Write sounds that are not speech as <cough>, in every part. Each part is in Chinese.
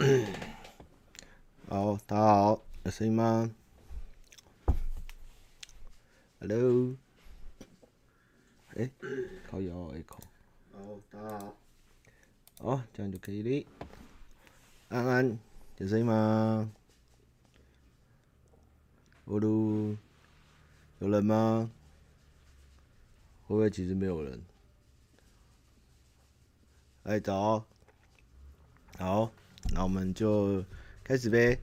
<coughs> 好，大家好，有声音吗？Hello，哎、欸，靠腰 echo。好，大家好。哦，这样就可以了。安安，有声音吗？哦噜，有人吗？会不会其实没有人？哎，早。好，那我们就开始呗。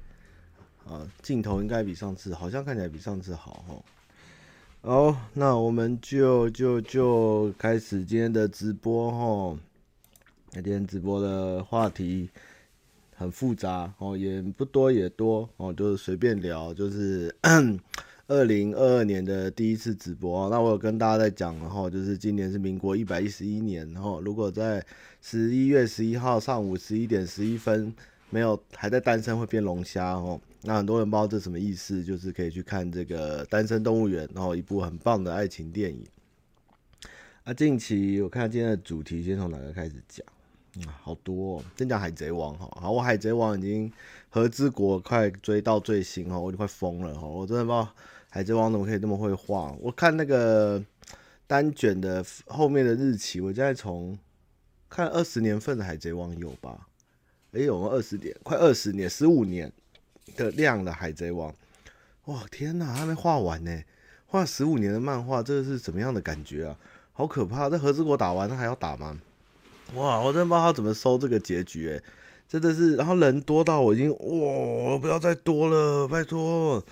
啊，镜头应该比上次，好像看起来比上次好哈。好，那我们就就就开始今天的直播哈。那今天直播的话题很复杂哦，也不多也多哦，就是随便聊，就是。<coughs> 二零二二年的第一次直播，那我有跟大家在讲，然后就是今年是民国一百一十一年，然后如果在十一月十一号上午十一点十一分没有还在单身会变龙虾哦，那很多人不知道这什么意思，就是可以去看这个《单身动物园》，然后一部很棒的爱情电影。啊，近期我看今天的主题先从哪个开始讲？嗯，好多哦，先讲《海贼王》哈，好，我《海贼王》已经和之国快追到最新哦，我就快疯了哈，我真的不知道。海贼王怎么可以这么会画？我看那个单卷的后面的日期，我现在从看二十年份的海贼王有吧？哎、欸，有二十年？快二十年，十五年的量的海贼王。哇，天哪，还没画完呢！画十五年的漫画，这是怎么样的感觉啊？好可怕！这和之国打完，他还要打吗？哇，我真的不知道他怎么收这个结局，哎，真的是，然后人多到我已经哇，不要再多了，拜托。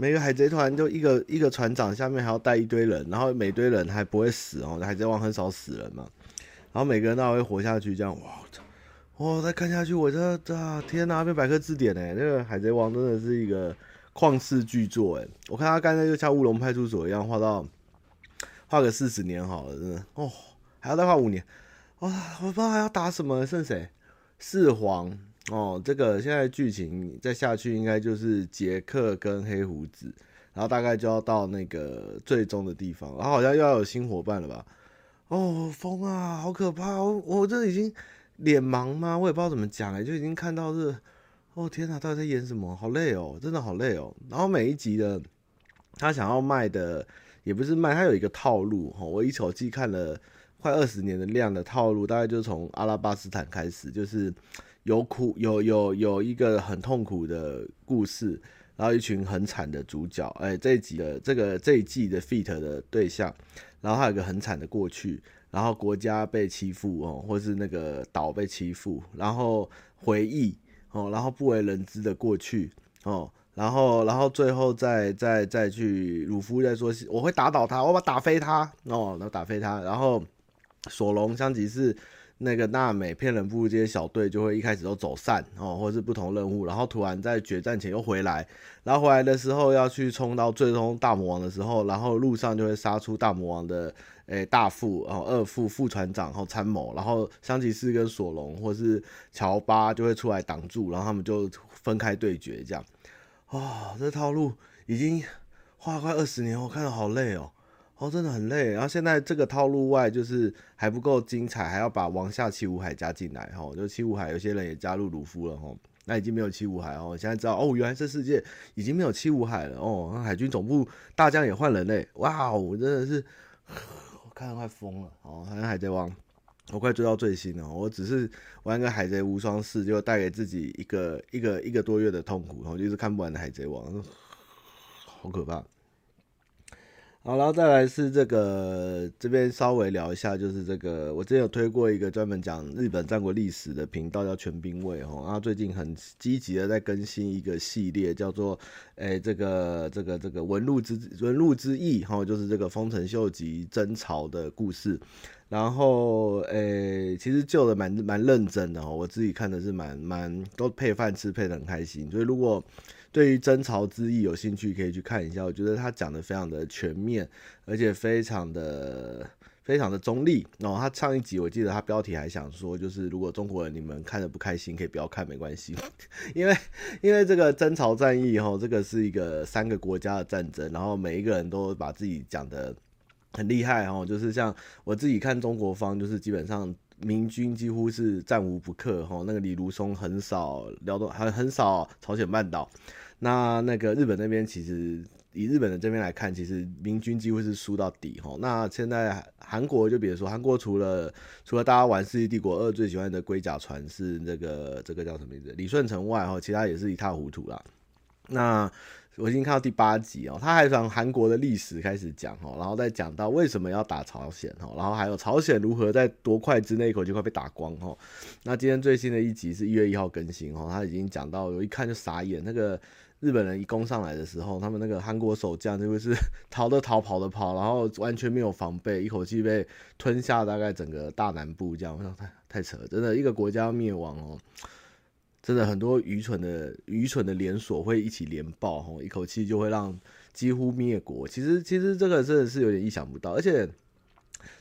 每个海贼团就一个一个船长，下面还要带一堆人，然后每堆人还不会死哦。海贼王很少死人嘛，然后每个人都还会活下去，这样哇，哇，再看下去，我这这天哪，变百科字典哎，那个海贼王真的是一个旷世巨作哎。我看他刚才就像乌龙派出所一样画到画个四十年好了，真的哦，还要再画五年，哇，我不知道还要打什么，剩谁？四皇。哦，这个现在剧情再下去，应该就是杰克跟黑胡子，然后大概就要到那个最终的地方，然后好像又要有新伙伴了吧？哦，疯啊，好可怕！我我这已经脸盲吗？我也不知道怎么讲哎，就已经看到是，哦天哪，到底在演什么？好累哦，真的好累哦。然后每一集的他想要卖的也不是卖，他有一个套路哈。我一口气看了快二十年的量的套路，大概就从阿拉巴斯坦开始，就是。有苦有有有一个很痛苦的故事，然后一群很惨的主角，哎，这一集的这个这一季的 feat 的对象，然后还有个很惨的过去，然后国家被欺负哦，或是那个岛被欺负，然后回忆哦，然后不为人知的过去哦，然后然后最后再再再去鲁夫再说我会打倒他，我把打飞他哦，然后打飞他，然后索隆香吉士。那个娜美骗人布这些小队就会一开始都走散哦，或者是不同任务，然后突然在决战前又回来，然后回来的时候要去冲到最终大魔王的时候，然后路上就会杀出大魔王的诶、大副然哦二副副船长然后参谋，然后香吉士跟索隆或是乔巴就会出来挡住，然后他们就分开对决这样。哦，这套路已经花了快二十年，我看到好累哦。哦，真的很累。然后现在这个套路外，就是还不够精彩，还要把王下七武海加进来。哈，就七武海有些人也加入鲁夫了。哈，那已经没有七武海哦。现在知道哦，原来这世界已经没有七武海了。哦，海军总部大将也换人嘞。哇，我真的是我看得快疯了。哦，好像海贼王，我快追到最新了。我只是玩个海贼无双四，就带给自己一个一个一个多月的痛苦。然后就是看不完的海贼王，好可怕。好，然后再来是这个这边稍微聊一下，就是这个我之前有推过一个专门讲日本战国历史的频道，叫全兵卫哦。然后最近很积极的在更新一个系列，叫做诶这个这个这个文鹿之文鹿之役哈，就是这个丰臣秀吉征朝的故事。然后诶，其实救的蛮蛮认真的哦，我自己看的是蛮蛮都配饭吃，配得很开心。所以如果对于征朝之役有兴趣，可以去看一下。我觉得他讲的非常的全面，而且非常的非常的中立。然后他上一集我记得他标题还想说，就是如果中国人你们看的不开心，可以不要看，没关系。<laughs> 因为因为这个征朝战役哈，这个是一个三个国家的战争，然后每一个人都把自己讲的很厉害哈，就是像我自己看中国方，就是基本上。明军几乎是战无不克哈，那个李如松很少辽东，还很少朝鲜半岛。那那个日本那边其实以日本的这边来看，其实明军几乎是输到底哈。那现在韩国就别说，韩国除了除了大家玩《世纪帝国二》最喜欢的龟甲船是那个这个叫什么名字李舜臣外哈，其他也是一塌糊涂啦。那我已经看到第八集哦，他还从韩国的历史开始讲哦，然后再讲到为什么要打朝鲜哦，然后还有朝鲜如何在多快之内一口气快被打光哦。那今天最新的一集是一月一号更新哦，他已经讲到，我一看就傻眼，那个日本人一攻上来的时候，他们那个韩国守将就是 <laughs> 逃的逃，跑的跑，然后完全没有防备，一口气被吞下大概整个大南部这样，我想太太扯了，真的一个国家要灭亡哦。真的很多愚蠢的愚蠢的连锁会一起连爆，吼，一口气就会让几乎灭国。其实其实这个真的是有点意想不到，而且。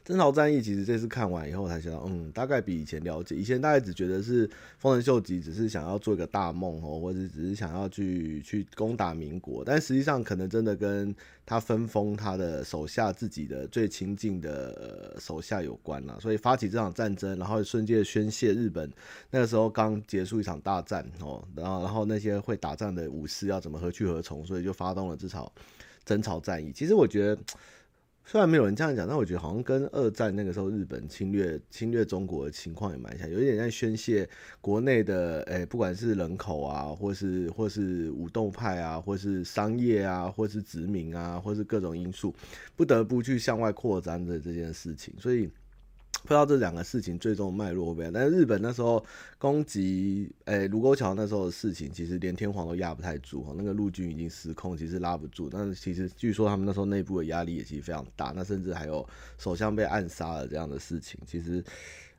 征朝战役其实这次看完以后才想到，嗯，大概比以前了解。以前大概只觉得是丰臣秀吉只是想要做一个大梦哦，或者只是想要去去攻打民国，但实际上可能真的跟他分封他的手下自己的最亲近的手下有关了。所以发起这场战争，然后瞬间宣泄日本那个时候刚结束一场大战哦，然后然后那些会打仗的武士要怎么何去何从，所以就发动了这场征朝战役。其实我觉得。虽然没有人这样讲，但我觉得好像跟二战那个时候日本侵略侵略中国的情况也蛮像，有一点在宣泄国内的，诶、不管是人口啊，或是或是武斗派啊，或是商业啊，或是殖民啊，或是各种因素，不得不去向外扩张的这件事情，所以。不知道这两个事情最终脉络会不会，但是日本那时候攻击诶卢沟桥那时候的事情，其实连天皇都压不太住哈，那个陆军已经失控，其实拉不住。但是其实据说他们那时候内部的压力也其实非常大，那甚至还有首相被暗杀了这样的事情。其实，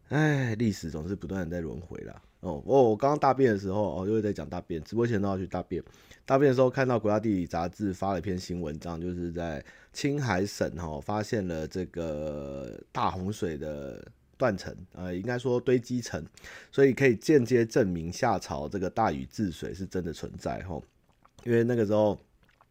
哎，历史总是不断的在轮回啦。哦，我我刚刚大便的时候哦，又在讲大便，直播前都要去大便。大便的时候看到国家地理杂志发了一篇新文章，就是在青海省哈发现了这个大洪水的断层，呃，应该说堆积层，所以可以间接证明夏朝这个大禹治水是真的存在哈，因为那个时候。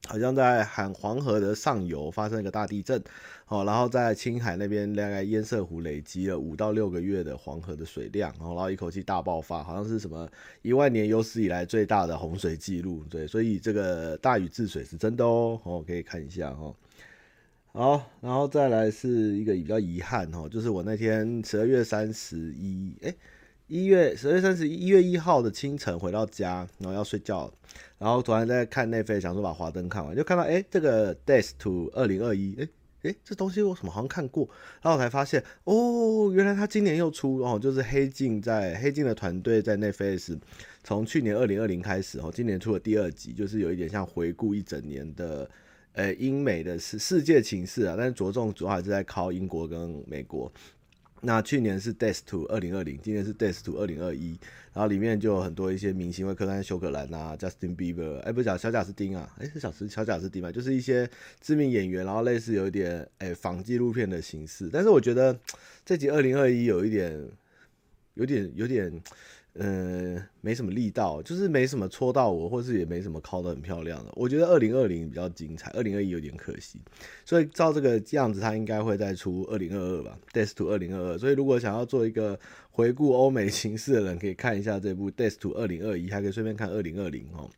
好像在喊黄河的上游发生一个大地震，哦，然后在青海那边大概堰塞湖累积了五到六个月的黄河的水量，然后一口气大爆发，好像是什么一万年有史以来最大的洪水记录，对，所以这个大禹治水是真的哦，哦，可以看一下哦。好，然后再来是一个比较遗憾哦，就是我那天十二月三十一，哎。一月十二月三十一月一号的清晨回到家，然后要睡觉，然后突然在看 Netflix，想说把华灯看完，就看到哎、这个 Death to 二零二一，哎哎，这东西我怎么好像看过？然后我才发现，哦，原来他今年又出哦，就是黑镜在黑镜的团队在 Netflix 从去年二零二零开始哦，今年出了第二集，就是有一点像回顾一整年的呃英美的世世界情势啊，但是着重主要还是在靠英国跟美国。那去年是 Death to 二零二零，今年是 Death to 二零二一，然后里面就有很多一些明星，会客串休格兰啊，Justin Bieber，哎、不是小贾斯汀啊，哎、是小斯小贾斯汀嘛，就是一些知名演员，然后类似有一点哎、仿纪录片的形式，但是我觉得这集二零二一有一点，有点有点。嗯，没什么力道，就是没什么戳到我，或是也没什么靠得很漂亮的。我觉得二零二零比较精彩，二零二一有点可惜。所以照这个样子，他应该会再出二零二二吧，Death to 二零二二。所以如果想要做一个回顾欧美情势的人，可以看一下这部 Death to 二零二一，还可以顺便看二零二零哦。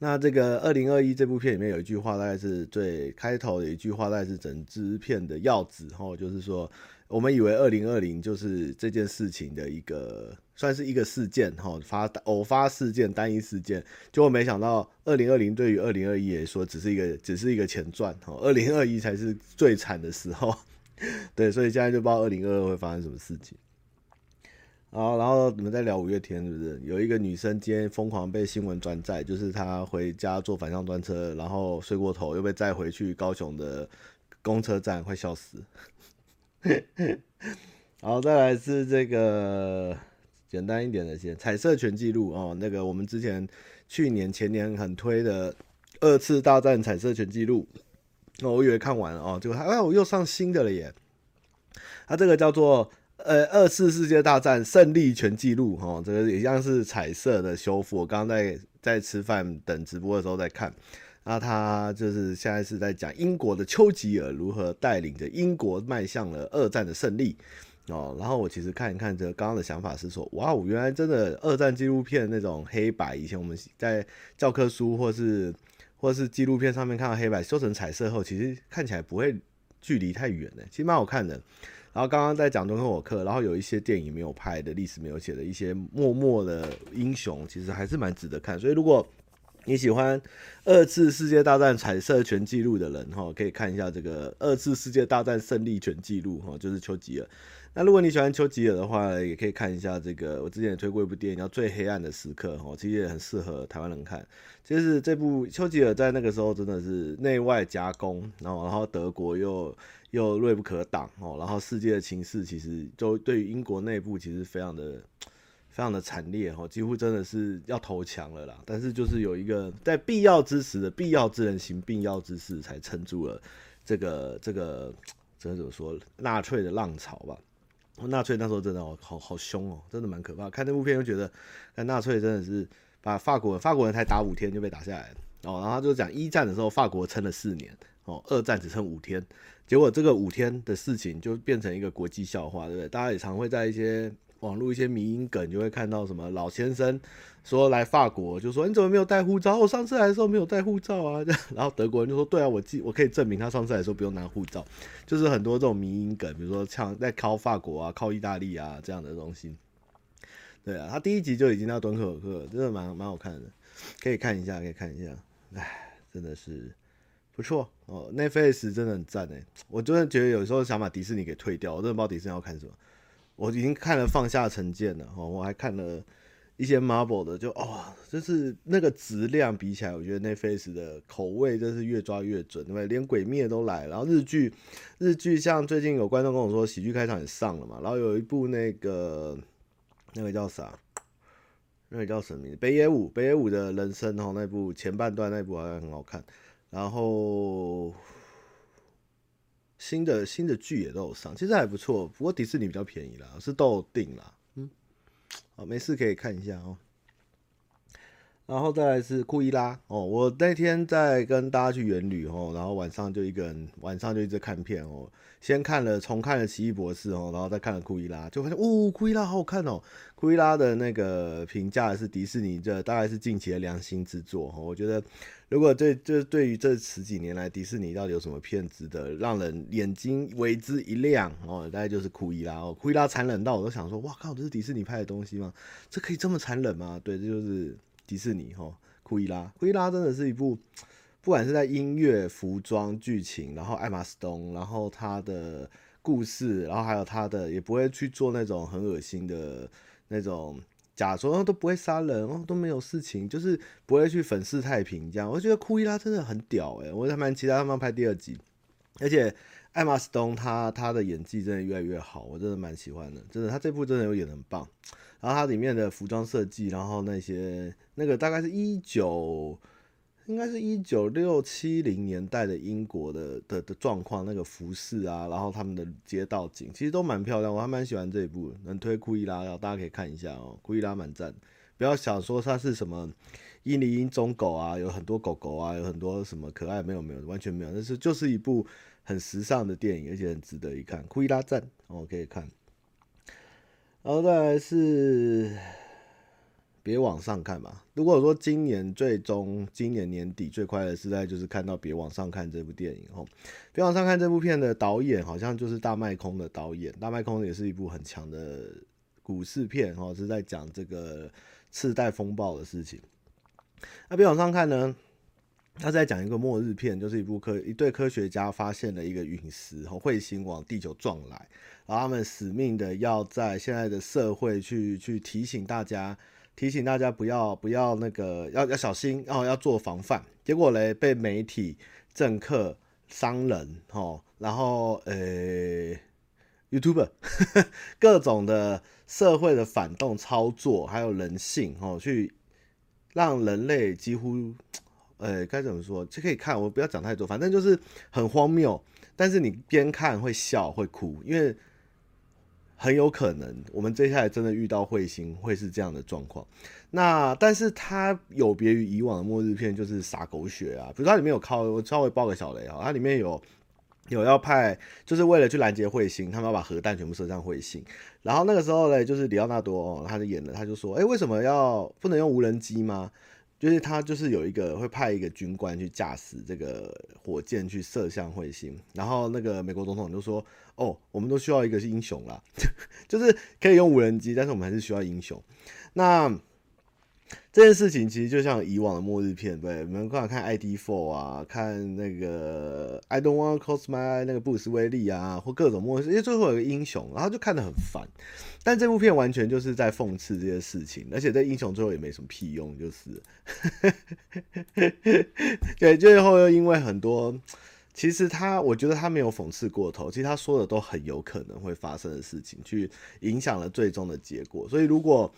那这个二零二一这部片里面有一句话，大概是最开头的一句话，大概是整支片的要旨哦，就是说。我们以为二零二零就是这件事情的一个，算是一个事件哈，发偶发事件、单一事件，结果没想到二零二零对于二零二一来说只是一个，只是一个前传哈，二零二一才是最惨的时候，<laughs> 对，所以现在就不知道二零二二会发生什么事情。好，然后你们在聊五月天是不是？有一个女生今天疯狂被新闻转载，就是她回家坐反向专车，然后睡过头，又被载回去高雄的公车站，快笑死。<laughs> 好，再来是这个简单一点的先，彩色全记录哦。那个我们之前去年前年很推的二次大战彩色全记录，哦，我以为看完了哦，结果哎，我又上新的了耶。它这个叫做呃二次世界大战胜利全记录哦，这个也像是彩色的修复。我刚刚在在吃饭等直播的时候在看。那他就是现在是在讲英国的丘吉尔如何带领着英国迈向了二战的胜利，哦，然后我其实看一看这刚刚的想法是说，哇，我原来真的二战纪录片那种黑白，以前我们在教科书或是或是纪录片上面看到黑白修成彩色后，其实看起来不会距离太远呢，其实蛮好看的。然后刚刚在讲敦刻尔克，然后有一些电影没有拍的历史没有写的一些默默的英雄，其实还是蛮值得看。所以如果你喜欢二次世界大战彩色全记录的人哈，可以看一下这个二次世界大战胜利全记录哈，就是丘吉尔。那如果你喜欢丘吉尔的话，也可以看一下这个我之前也推过一部电影叫《最黑暗的时刻》哈，其实也很适合台湾人看。就是这部丘吉尔在那个时候真的是内外夹攻，然后然后德国又又锐不可挡哦，然后世界的情势其实就对于英国内部其实非常的。非常的惨烈哈，几乎真的是要投降了啦。但是就是有一个在必要之时的必要之人行必要之事，才撑住了这个这个这个怎么说纳粹的浪潮吧。纳粹那时候真的好好凶哦，真的蛮可怕。看那部片就觉得，看纳粹真的是把法国法国人才打五天就被打下来哦。然后他就讲一战的时候法国撑了四年哦，二战只撑五天，结果这个五天的事情就变成一个国际笑话，对不对？大家也常会在一些。网络一些迷因梗就会看到什么老先生说来法国就说，你怎么没有带护照？我上次来的时候没有带护照啊。然后德国人就说，对啊，我记我可以证明他上次来的时候不用拿护照。就是很多这种迷因梗，比如说像在靠法国啊、靠意大利啊这样的东西。对啊，他第一集就已经到敦刻尔克，真的蛮蛮好看的，可以看一下，可以看一下。哎，真的是不错哦。Netflix 真的很赞哎，我真的觉得有时候想把迪士尼给退掉，我真的不知道迪士尼要看什么。我已经看了《放下成见》了，哈，我还看了一些 Marvel 的，就哦，就是那个质量比起来，我觉得 Netflix 的口味真是越抓越准，对不对？连鬼灭都来，然后日剧，日剧像最近有观众跟我说，喜剧开场也上了嘛，然后有一部那个那个叫啥，那个叫什么名字？北野武，北野武的人生哦，那部前半段那部好像很好看，然后。新的新的剧也都有上，其实还不错。不过迪士尼比较便宜啦，是都有订啦。嗯，好，没事可以看一下哦。然后再来是库伊拉哦，我那天在跟大家去远旅哦，然后晚上就一个人，晚上就一直看片哦。先看了重看了奇异博士哦，然后再看了库伊拉，就发现哦，库伊拉好好看哦。库伊拉的那个评价是迪士尼这大概是近期的良心之作哈。我觉得如果对就对于这十几年来迪士尼到底有什么片子的让人眼睛为之一亮哦，大概就是库伊拉哦。库伊拉残忍到我都想说，哇靠，这是迪士尼拍的东西吗？这可以这么残忍吗？对，这就是迪士尼哈。库伊拉，库伊拉真的是一部。不管是在音乐、服装、剧情，然后艾玛斯东，然后他的故事，然后还有他的，也不会去做那种很恶心的那种假说都不会杀人哦，都没有事情，就是不会去粉饰太平这样。我觉得库伊拉真的很屌诶、我还蛮期待他们拍第二集，而且艾玛斯东他他的演技真的越来越好，我真的蛮喜欢的，真的他这部真的有演得很棒。然后它里面的服装设计，然后那些那个大概是一九。应该是一九六七零年代的英国的的的状况，那个服饰啊，然后他们的街道景其实都蛮漂亮，我还蛮喜欢这一部，能推库伊拉，然后大家可以看一下哦，库伊拉蛮赞，不要想说它是什么印尼英种狗啊，有很多狗狗啊，有很多什么可爱，没有没有，完全没有，但是就是一部很时尚的电影，而且很值得一看，库伊拉赞，哦可以看，然后再来是。别往上看嘛。如果说今年最终今年年底最快的时代就是看到《别往上看》这部电影哦。《别往上看》这部片的导演好像就是大麦空的导演，大麦空也是一部很强的股市片哦，是在讲这个次贷风暴的事情。那《别往上看》呢，他在讲一个末日片，就是一部科一对科学家发现了一个陨石和彗星往地球撞来，然后他们死命的要在现在的社会去去提醒大家。提醒大家不要不要那个要要小心，然后要做防范。结果嘞，被媒体、政客、商人，吼，然后呃、YouTuber <laughs> 各种的社会的反动操作，还有人性，吼，去让人类几乎，呃，该怎么说？就可以看，我不要讲太多，反正就是很荒谬。但是你边看会笑会哭，因为。很有可能，我们接下来真的遇到彗星，会是这样的状况。那但是它有别于以往的末日片，就是洒狗血啊。比如它里面有靠，我稍微爆个小雷啊，它里面有有要派，就是为了去拦截彗星，他们要把核弹全部射向彗星。然后那个时候呢，就是里奥纳多哦，他就演了，他就说：“哎，为什么要不能用无人机吗？”就是他就是有一个会派一个军官去驾驶这个火箭去射向彗星。然后那个美国总统就说：“哦，我们都需要一个是英雄啦，<laughs> 就是可以用无人机，但是我们还是需要英雄。”那。这件事情其实就像以往的末日片，对，你们看看《ID Four》啊，看那个《I Don't Want to Close My》那个布鲁斯威利啊，或各种末日，因为最后有个英雄，然后就看得很烦。但这部片完全就是在讽刺这些事情，而且这英雄最后也没什么屁用，就是，<laughs> 对，最后又因为很多，其实他我觉得他没有讽刺过头，其实他说的都很有可能会发生的事情，去影响了最终的结果。所以如果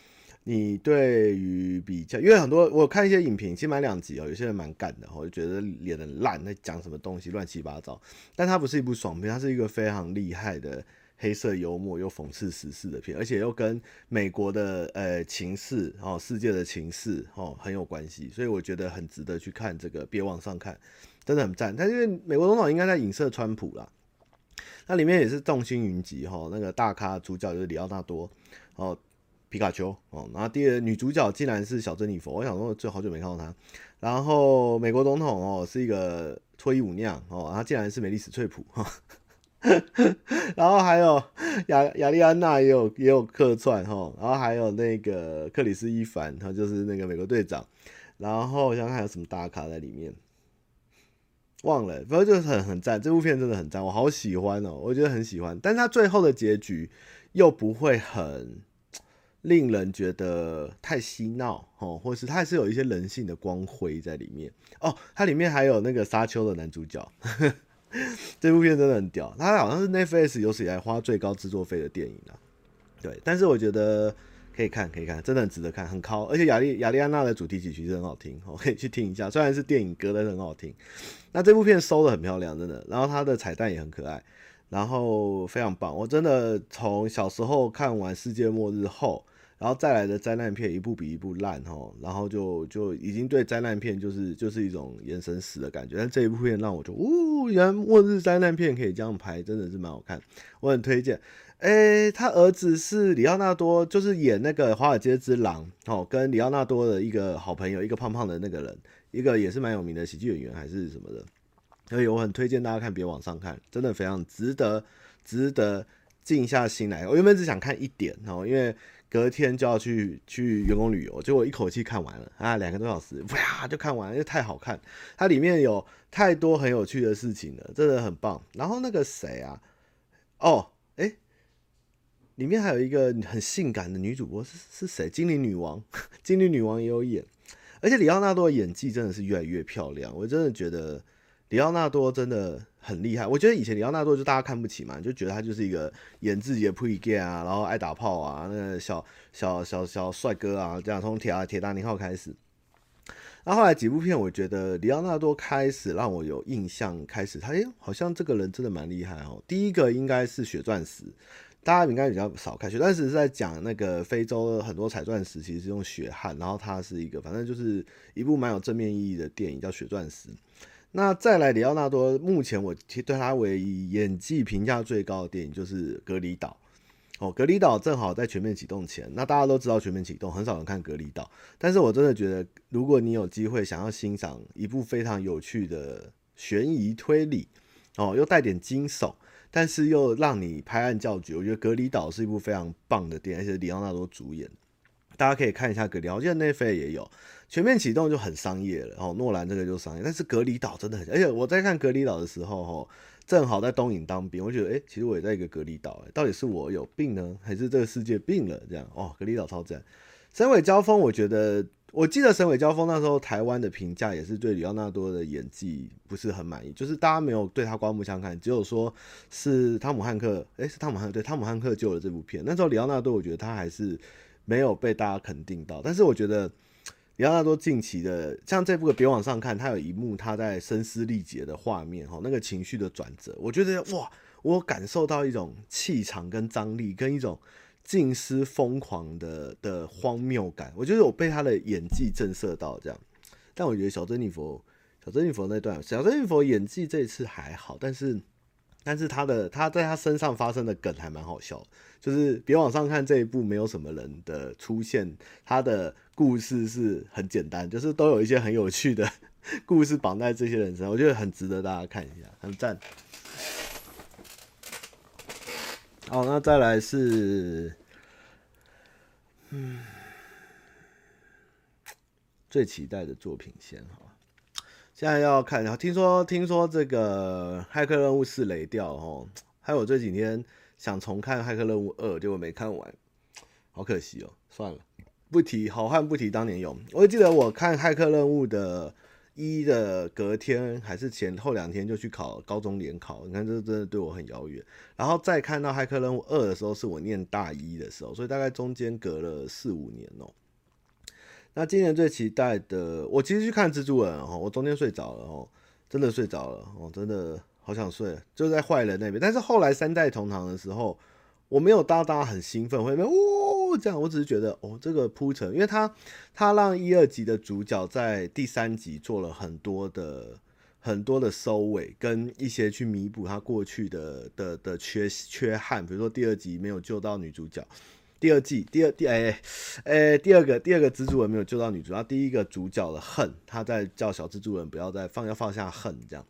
你对于比较，因为很多我看一些影评，其实蛮两极哦。有些人蛮干的，我就觉得演得烂，在讲什么东西乱七八糟。但它不是一部爽片，它是一个非常厉害的黑色幽默又讽刺时事的片，而且又跟美国的呃情势哦，世界的情势哦很有关系，所以我觉得很值得去看这个。别往上看，真的很赞。但因为美国总统应该在影射川普啦，那里面也是众星云集哈，那个大咖主角就是里奥纳多哦。皮卡丘哦，然后第二女主角竟然是小珍妮佛，我想说最好久没看到她。然后美国总统哦是一个脱衣舞娘哦，然后竟然是美丽史翠普哈，<laughs> 然后还有亚亚丽安娜也有也有客串哈，然后还有那个克里斯伊凡，他就是那个美国队长。然后我想看有什么大咖在里面，忘了，反正就是很很赞，这部片真的很赞，我好喜欢哦，我觉得很喜欢。但是他最后的结局又不会很。令人觉得太嬉闹哦，或是它还是有一些人性的光辉在里面哦。它里面还有那个沙丘的男主角，呵呵，这部片真的很屌。它好像是 Netflix 有史以来花最高制作费的电影啊。对，但是我觉得可以看，可以看，真的很值得看，很高。而且亚丽亚丽安娜的主题曲其实很好听，我可以去听一下。虽然是电影歌，但是很好听。那这部片收的很漂亮，真的。然后它的彩蛋也很可爱，然后非常棒。我真的从小时候看完《世界末日》后。然后再来的灾难片一部比一部烂哦，然后就就已经对灾难片就是就是一种眼神死的感觉。但这一部片让我就，呜，原来末日灾难片可以这样拍，真的是蛮好看，我很推荐。诶，他儿子是里奥纳多，就是演那个《华尔街之狼》哦，跟里奥纳多的一个好朋友，一个胖胖的那个人，一个也是蛮有名的喜剧演员还是什么的。所以我很推荐大家看，别往上看，真的非常值得，值得静下心来。我原本只想看一点哦，因为。隔天就要去去员工旅游，结果一口气看完了啊，两个多小时，哇，就看完了，因为太好看，它里面有太多很有趣的事情了，真的很棒。然后那个谁啊，哦，哎、里面还有一个很性感的女主播是是谁？精灵女王，<laughs> 精灵女王也有演，而且里奥纳多的演技真的是越来越漂亮，我真的觉得。里奥纳多真的很厉害，我觉得以前里奥纳多就大家看不起嘛，就觉得他就是一个演自己的 pre-game 啊，然后爱打炮啊，那个小小小小帅哥啊，这样从铁铁达尼号开始。那后来几部片，我觉得里奥纳多开始让我有印象，开始他哎，好像这个人真的蛮厉害哦。第一个应该是血钻石，大家应该比较少看，血钻石是在讲那个非洲很多采钻石其实是用血汗，然后它是一个反正就是一部蛮有正面意义的电影，叫血钻石。那再来，里奥纳多目前我对他为演技评价最高的电影就是《隔离岛》哦，《隔离岛》正好在全面启动前。那大家都知道全面启动，很少人看《隔离岛》，但是我真的觉得，如果你有机会想要欣赏一部非常有趣的悬疑推理哦，又带点惊悚，但是又让你拍案叫绝，我觉得《隔离岛》是一部非常棒的电影，而且里奥纳多主演，大家可以看一下《隔离岛》，我记得 Netflix 也有。全面启动就很商业了，哦，诺兰这个就商业，但是隔离岛真的很，而且我在看隔离岛的时候，哈，正好在东影当兵，我觉得，哎、其实我也在一个隔离岛，到底是我有病呢，还是这个世界病了？这样，哦，隔离岛超赞。神尾交锋，我觉得，我记得神尾交锋那时候台湾的评价也是对里奥纳多的演技不是很满意，就是大家没有对他刮目相看，只有说是汤姆汉克，哎、是汤姆汉克，对，汤姆汉克救了这部片。那时候里奥纳多，我觉得他还是没有被大家肯定到，但是我觉得。里奥纳多近期的，像这部的别往上看，他有一幕他在声嘶力竭的画面，哈，那个情绪的转折，我觉得哇，我感受到一种气场跟张力，跟一种近似疯狂的的荒谬感。我觉得我被他的演技震慑到，这样。但我觉得小珍妮佛，小珍妮佛那段，小珍妮佛演技这一次还好，但是但是他的他在他身上发生的梗还蛮好笑，就是别往上看这一部没有什么人的出现，他的故事是很简单，就是都有一些很有趣的 <laughs> 故事绑在这些人身上，我觉得很值得大家看一下，很赞。好，那再来是，嗯，最期待的作品先哈。现在要看，然后听说听说这个《骇客任务》是雷掉哦，还有这几天想重看《骇客任务二》，结果没看完，好可惜哦。算了，不提，好汉不提当年勇。我记得我看《骇客任务》的一的隔天还是前后两天就去考高中联考，你看这真的对我很遥远。然后再看到《骇客任务二》的时候，是我念大一的时候，所以大概中间隔了四五年哦。那今年最期待的，我其实去看蜘蛛人哦，我中间睡着了哦，真的睡着了哦，真的好想睡，就在坏人那边。但是后来三代同堂的时候，我没有大家很兴奋，会没有哦这样，我只是觉得哦这个铺陈，因为他他让一二集的主角在第三集做了很多的很多的收尾，跟一些去弥补他过去的的的缺缺憾，比如说第二集没有救到女主角。第二季，第二第哎哎，第二个第二个蜘蛛人没有救到女主，然后第一个主角的恨，他在叫小蜘蛛人不要再放，要放下恨这样，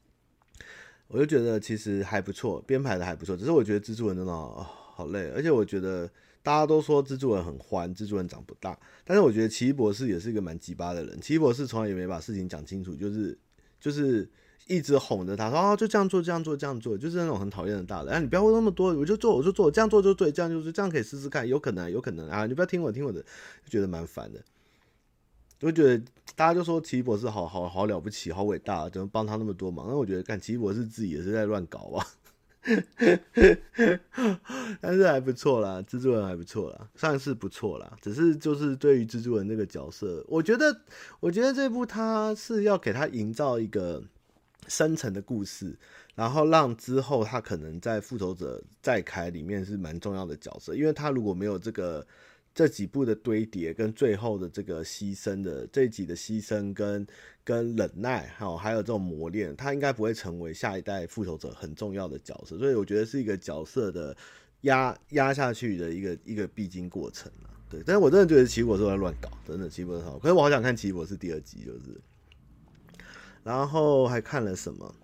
我就觉得其实还不错，编排的还不错，只是我觉得蜘蛛人真的好累，而且我觉得大家都说蜘蛛人很欢，蜘蛛人长不大，但是我觉得奇异博士也是一个蛮鸡巴的人，奇异博士从来也没把事情讲清楚，就是就是。一直哄着他说啊，就这样做，这样做，这样做，就是那种很讨厌的大人。啊，你不要问那么多，我就做，我就做，这样做就对，这样就是这样可以试试看，有可能，有可能啊，你不要听我，听我的，就觉得蛮烦的。我觉得大家就说奇异博士好好好了不起，好伟大，怎么帮他那么多忙？那我觉得看奇异博士自己也是在乱搞吧。<laughs> 但是还不错啦，蜘蛛人还不错啦，算是不错啦。只是就是对于蜘蛛人这个角色，我觉得，我觉得这部他是要给他营造一个。深层的故事，然后让之后他可能在复仇者再开里面是蛮重要的角色，因为他如果没有这个这几部的堆叠跟最后的这个牺牲的这一集的牺牲跟跟忍耐，还有，还有这种磨练，他应该不会成为下一代复仇者很重要的角色，所以我觉得是一个角色的压压下去的一个一个必经过程啊，对，但是我真的觉得奇异博士在乱搞，真的奇异博士好，可是我好想看奇异博士第二集，就是。然后还看了什么？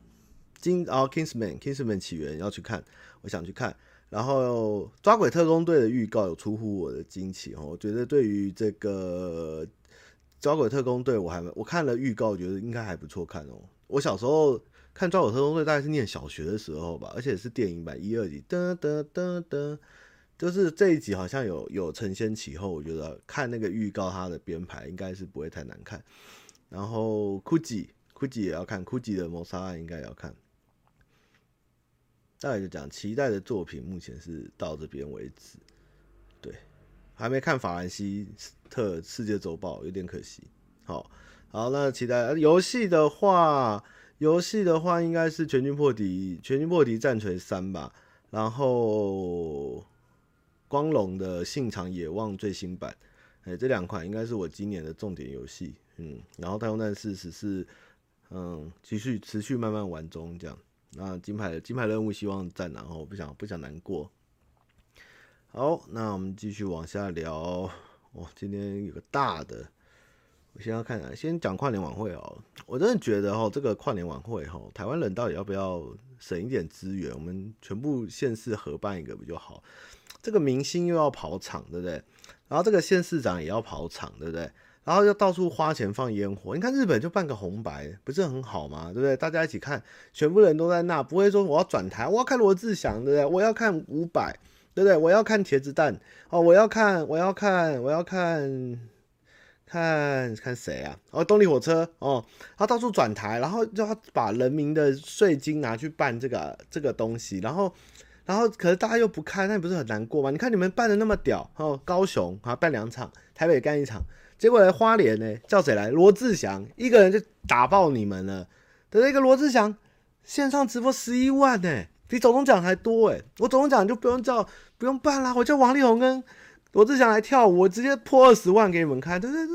金啊，Kingsman，Kingsman 起源要去看，我想去看。然后抓鬼特工队的预告有出乎我的惊奇哦，我觉得对于这个抓鬼特工队，我还没我看了预告，我觉得应该还不错看哦。我小时候看抓鬼特工队大概是念小学的时候吧，而且是电影版一二集，噔噔噔噔，就是这一集好像有有承先启后，我觉得看那个预告，它的编排应该是不会太难看。然后 Gucci。酷吉也要看，酷吉的谋杀案应该也要看。大概就讲期待的作品，目前是到这边为止。对，还没看法兰西特世界周报，有点可惜。好，好，那期待游戏的话，游戏的话应该是全军破敌，全军破敌战锤三吧。然后光荣的信长野望最新版，哎、这两款应该是我今年的重点游戏。嗯，然后太空战士十四。嗯，继续持续慢慢玩中，这样。那金牌金牌任务希望再拿哦，不想不想难过。好，那我们继续往下聊。哇，今天有个大的，我先要看看，先讲跨年晚会哦。我真的觉得哦，这个跨年晚会哈，台湾人到底要不要省一点资源？我们全部县市合办一个不就好？这个明星又要跑场，对不对？然后这个县市长也要跑场，对不对？然后就到处花钱放烟火，你看日本就办个红白，不是很好吗？对不对？大家一起看，全部人都在那，不会说我要转台，我要看罗志祥，对不对？我要看伍佰，对不对？我要看茄子蛋，哦，我要看，我要看，我要看，看看谁啊？哦，动力火车，哦，他到处转台，然后就要把人民的税金拿去办这个这个东西，然后，然后可是大家又不看，那你不是很难过吗？你看你们办的那么屌，哦，高雄啊办两场，台北干一场。结果来花莲呢，叫谁来？罗志祥一个人就打爆你们了。得那个罗志祥线上直播十一万呢，比总统奖还多哎！我总统奖就不用叫，不用办啦，我叫王力宏跟罗志祥来跳舞，我直接破二十万给你们看，对不对？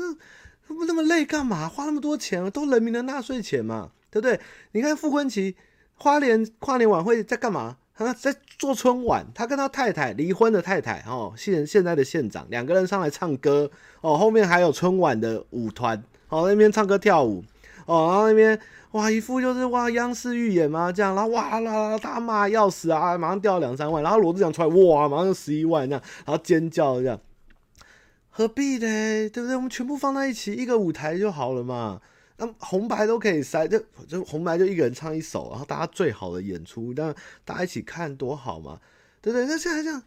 那么累干嘛？花那么多钱，都人民的纳税钱嘛，对不对？你看傅崐萁花莲跨年晚会在干嘛？他在做春晚，他跟他太太离婚的太太哦，现现在的县长两个人上来唱歌哦，后面还有春晚的舞团哦，那边唱歌跳舞哦，然后那边哇一副就是哇央视预演嘛这样，然后哇啦啦大骂要死啊，马上掉两三万，然后罗志祥出来哇马上就十一万这样，然后尖叫这样，何必呢？对不对？我们全部放在一起一个舞台就好了嘛。红白都可以塞，就就红白就一个人唱一首，然后大家最好的演出，但大家一起看多好嘛，对不对？那现在这样，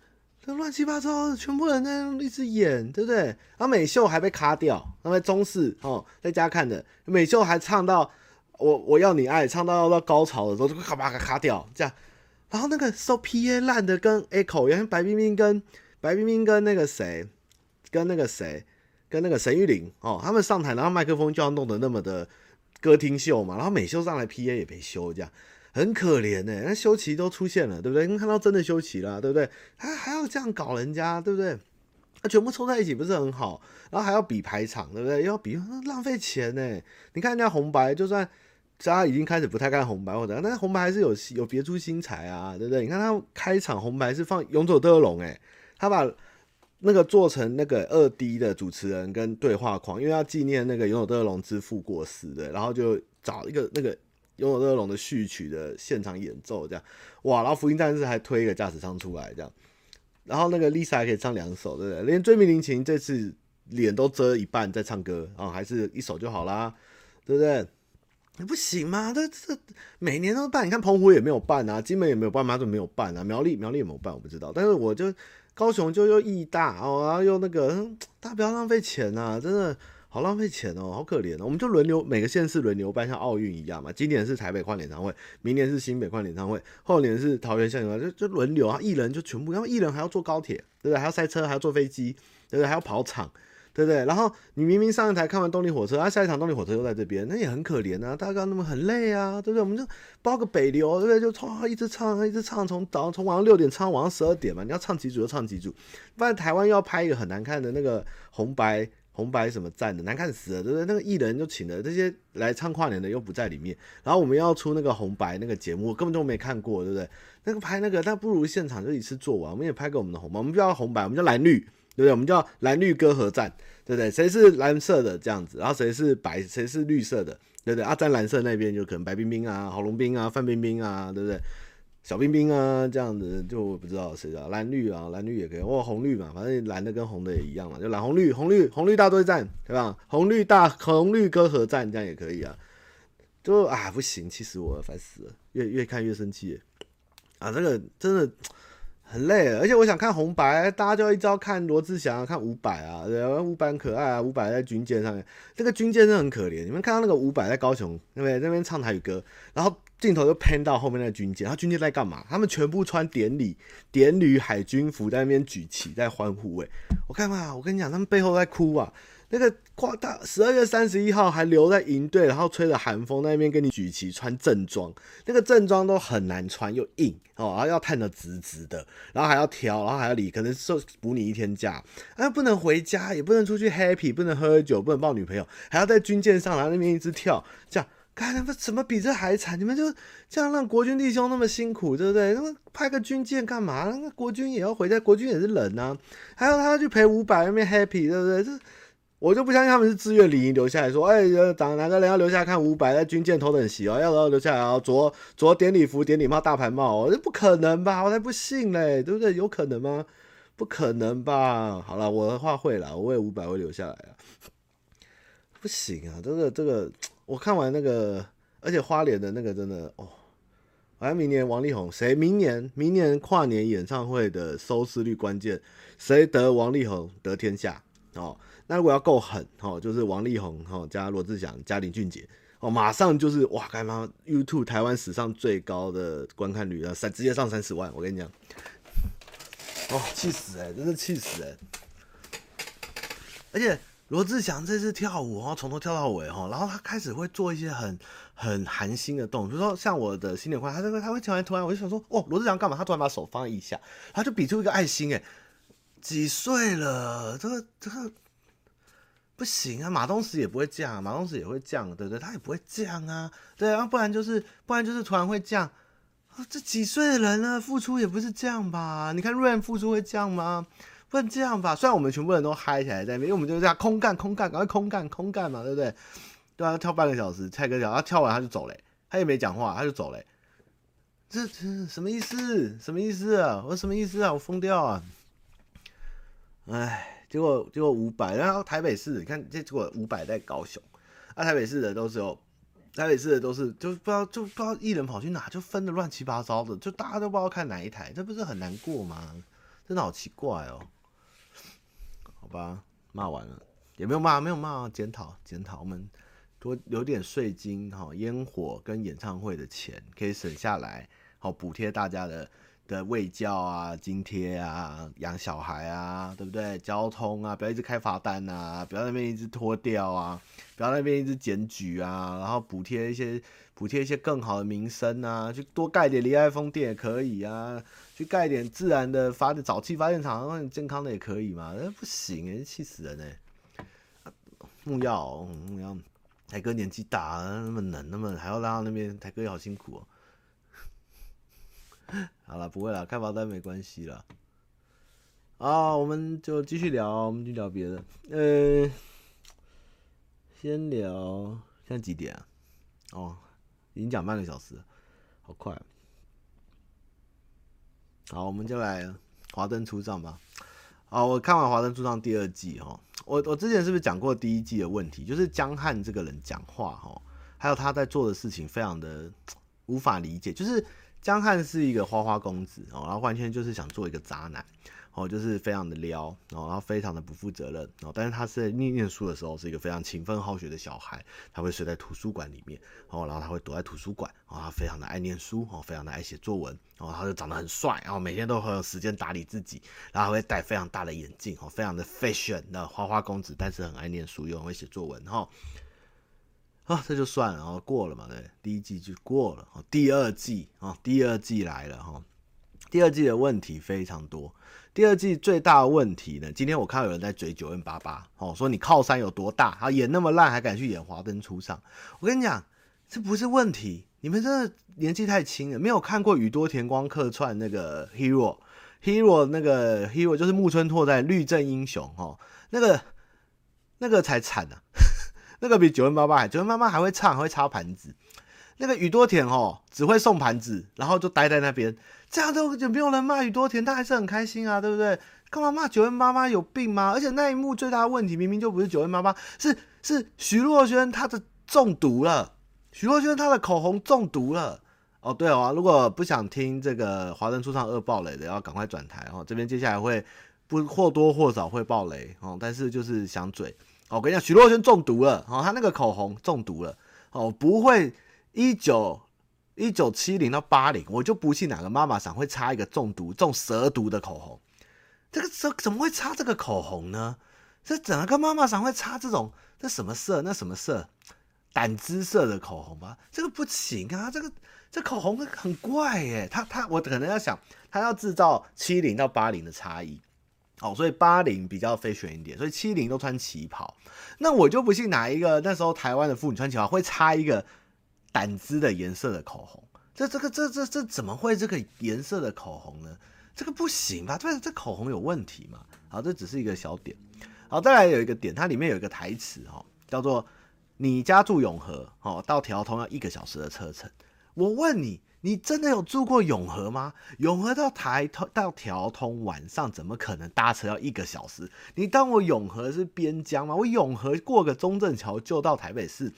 这乱七八糟，全部人在那一直演，对不对？然后美秀还被卡掉，那么中视哦，在家看的美秀还唱到我我要你爱，唱到到高潮的时候就咔吧咔卡掉，这样，然后那个 so pa 烂的跟 Echo 一样，白冰冰跟白冰冰跟那个谁，跟那个谁。跟那个沈玉琳哦，他们上台，然后麦克风就要弄得那么的歌厅秀嘛，然后美秀上来 PA 也被修，这样很可怜呢。那修齐都出现了，对不对？你看到真的修齐了，对不对？他还要这样搞人家，对不对？他全部凑在一起不是很好，然后还要比排场，对不对？要比浪费钱呢。你看人家红白，就算大家已经开始不太看红白或者，但是红白还是有有别出心裁啊，对不对？你看他开场红白是放《勇者斗恶龙》哎，他把。那个做成那个二 D 的主持人跟对话框，因为要纪念那个《勇者斗恶龙之父》过世的，然后就找一个那个《勇者斗恶龙》的序曲的现场演奏，这样哇，然后福音战士还推一个驾驶舱出来，这样，然后那个 Lisa 还可以唱两首，对不对？连追名林檎这次脸都遮一半在唱歌啊，还是一首就好啦，对不对？不行吗？这这每年都办，你看澎湖也没有办啊，金门也没有办，马祖没有办啊，苗栗苗栗也没有办，我不知道，但是我就。高雄就又义大哦，然后又那个，大家不要浪费钱呐、啊，真的好浪费钱哦，好可怜哦。我们就轮流每个县市轮流办，像奥运一样嘛。今年是台北跨演唱会，明年是新北跨演唱会，后年是桃园校园，就就轮流啊，艺人就全部，然后艺人还要坐高铁，对不对？还要塞车，还要坐飞机，对不对？还要跑场。对不对？然后你明明上一台看完动力火车，啊，下一场动力火车又在这边，那也很可怜啊！大家那么很累啊，对不对？我们就包个北流，对不对？就从一直唱，一直唱，从早上从晚上六点唱晚上十二点嘛。你要唱几组就唱几组，不然台湾要拍一个很难看的那个红白红白什么站的，难看死了，对不对？那个艺人就请了这些来唱跨年的又不在里面，然后我们要出那个红白那个节目，根本就没看过，对不对？那个拍那个，那不如现场就一次做完，我们也拍给我们的红白，我们不叫红白，我们叫蓝绿。对不对？我们叫蓝绿歌合战，对不对？谁是蓝色的这样子，然后谁是白，谁是绿色的，对不对？啊，站蓝色那边就可能白冰冰啊、郝龙斌啊、范冰冰啊，对不对？小冰冰啊这样子，就我不知道谁啊，蓝绿啊，蓝绿也可以，或红绿嘛，反正蓝的跟红的也一样嘛，就蓝红绿红绿红绿大对战，对吧？红绿大红绿歌合战这样也可以啊。就啊不行，气死我了，烦死了，越越看越生气啊！这个真的。很累，而且我想看红白，大家就一直看罗志祥，看伍佰啊，对，伍佰很可爱啊，伍佰在军舰上面，这个军舰真的很可怜。你们看到那个伍佰在高雄，对不对？那边唱台语歌，然后镜头就偏到后面那个军舰，然后军舰在干嘛？他们全部穿典礼典礼海军服，在那边举旗，在欢呼。哎，我看嘛，我跟你讲，他们背后在哭啊。那个跨大十二月三十一号还留在营队，然后吹着寒风那边跟你举旗，穿正装，那个正装都很难穿又硬哦，然后要探得直直的，然后还要挑，然后还要理，可能是补你一天假，啊，不能回家，也不能出去 happy，不能喝酒，不能抱女朋友，还要在军舰上，然后那边一直跳，这样，看他们怎么比这还惨？你们就这样让国军弟兄那么辛苦，对不对？那么派个军舰干嘛？那国军也要回家，国军也是人啊，还要他去陪五百那边 happy，对不对？这。我就不相信他们是自愿离营留下来说，哎、欸，长哪个人要留下来看伍佰在军舰头等席哦，要不要留下来啊？着着典礼服、典礼帽、大牌帽哦，这不可能吧？我才不信嘞，对不对？有可能吗？不可能吧？好了，我的话会了，我为伍佰会留下来啊。不行啊，这个这个，我看完那个，而且花莲的那个真的哦，好像明年王力宏谁？明年明年跨年演唱会的收视率关键，谁得王力宏得天下哦。那如果要够狠哦，就是王力宏哦加罗志祥加林俊杰哦，马上就是哇，干嘛 YouTube 台湾史上最高的观看率啊，三直接上三十万，我跟你讲，哦，气死哎、真是气死哎、而且罗志祥这次跳舞哦，从头跳到尾哈，然后他开始会做一些很很寒心的动作，比如说像我的新年快乐，他这个他会跳完突然我就想说，哦，罗志祥干嘛？他突然把手放在腋下，他就比出一个爱心哎、几岁了？这个这个。不行啊，马东石也不会这样，马东石也会这样，对不对？他也不会这样啊，对啊，不然就是不然就是突然会这样这几岁的人呢，付出也不是这样吧？你看瑞安付出会这样吗？不能这样吧？虽然我们全部人都嗨起来在那边，因为我们就是这样空干空干，赶快空干空干嘛，对不对？对啊，跳半个小时，蔡哥讲，他跳完他就走嘞，他也没讲话，他就走嘞。这这什么意思？什么意思啊？我什么意思啊？我疯掉啊！哎，结果结果五百，然后台北市，你看这结果五百在高雄，啊，台北市的都是有，台北市的都是就不知道就不知道艺人跑去哪，就分的乱七八糟的，就大家都不知道看哪一台，这不是很难过吗？真的好奇怪哦。好吧，骂完了也没有骂，没有骂，检讨检讨，我们多留点税金哈，烟火跟演唱会的钱可以省下来。好补贴大家的的卫教啊、津贴啊、养小孩啊，对不对？交通啊，不要一直开罚单啊，不要那边一直拖掉啊，不要那边一直检举啊，然后补贴一些补贴一些更好的民生啊，去多盖点离岸风电也可以啊，去盖点自然的发电沼气发电厂，很健康的也可以嘛。那不行哎，气死人哎！木要木要，台哥年纪大，那么冷，那么还要拉到那边，台哥也好辛苦哦。好了，不会了，开罚单没关系了。啊，我们就继续聊，我们就聊别的。呃，先聊，现在几点啊？哦，已经讲半个小时，好快。好，我们就来《华灯初上》吧。好，我看完《华灯初上》第二季哈，我我之前是不是讲过第一季的问题？就是江汉这个人讲话哈，还有他在做的事情，非常的无法理解，就是。江汉是一个花花公子哦，然后完全就是想做一个渣男哦，就是非常的撩哦，然后非常的不负责任哦。但是他是念念书的时候是一个非常勤奋好学的小孩，他会睡在图书馆里面哦，然后他会躲在图书馆哦，他非常的爱念书哦，非常的爱写作文哦，他就长得很帅，然后每天都很有时间打理自己，然后会戴非常大的眼镜哦，非常的 fashion 的花花公子，但是很爱念书又很会写作文哈。啊，这就算了，然后过了嘛，对，第一季就过了，第二季啊，第二季来了哈，第二季的问题非常多，第二季最大的问题呢，今天我看到有人在追九 N 八八哦，说你靠山有多大，啊，演那么烂还敢去演华灯初上，我跟你讲，这不是问题，你们真的年纪太轻了，没有看过宇多田光客串那个 Hero，Hero 那个 Hero 就是木村拓哉律政英雄哦，那个那个才惨呢、那个比九恩妈妈还，九恩妈妈还会唱，还会擦盘子。那个宇多田哦，只会送盘子，然后就待在那边，这样都就没有人骂宇多田，他还是很开心啊，对不对？干嘛骂九恩妈妈有病吗？而且那一幕最大的问题，明明就不是九恩妈妈，是是徐若瑄她的中毒了，徐若瑄她的口红中毒了。哦，对哦，如果不想听这个华灯初上二爆雷的，要赶快转台哦。这边接下来会不或多或少会爆雷哦，但是就是想嘴。我跟你讲，徐若瑄中毒了，哦，她那个口红中毒了，哦，不会一九一九七零到八零，我就不信哪个妈妈桑会擦一个中毒中蛇毒的口红，这个怎怎么会擦这个口红呢？这整个妈妈桑会擦这种这什么色？那什么色？胆汁色的口红吧？这个不行啊，这个这口红很怪耶，他他我可能要想，他要制造七零到八零的差异。哦，所以八零比较非主流一点，所以七零都穿旗袍。那我就不信哪一个那时候台湾的妇女穿旗袍会擦一个胆汁的颜色的口红。这这个这这这怎么会这个颜色的口红呢？这个不行吧？对，这口红有问题嘛？好，这只是一个小点。好，再来有一个点，它里面有一个台词哈，叫做“你家住永和，哦，到条通要一个小时的车程。”我问你。你真的有住过永和吗？永和到台通到条通晚上怎么可能搭车要一个小时？你当我永和是边疆吗？我永和过个中正桥就到台北市。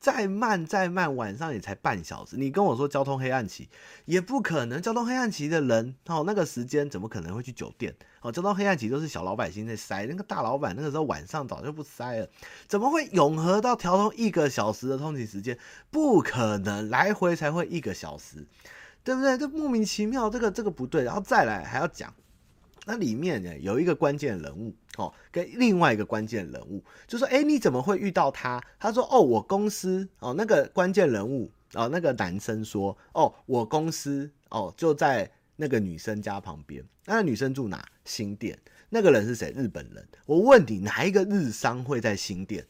再慢再慢，晚上也才半小时。你跟我说交通黑暗期也不可能。交通黑暗期的人哦，那个时间怎么可能会去酒店？哦，交通黑暗期都是小老百姓在塞，那个大老板那个时候晚上早就不塞了。怎么会永和到调通一个小时的通勤时间？不可能，来回才会一个小时，对不对？这莫名其妙，这个这个不对。然后再来还要讲。那里面呢有一个关键人物哦，跟另外一个关键人物，就说：“哎，你怎么会遇到他？”他说：“哦，我公司哦，那个关键人物哦，那个男生说：哦，我公司哦就在那个女生家旁边。那个女生住哪？新店。那个人是谁？日本人。我问你，哪一个日商会在新店？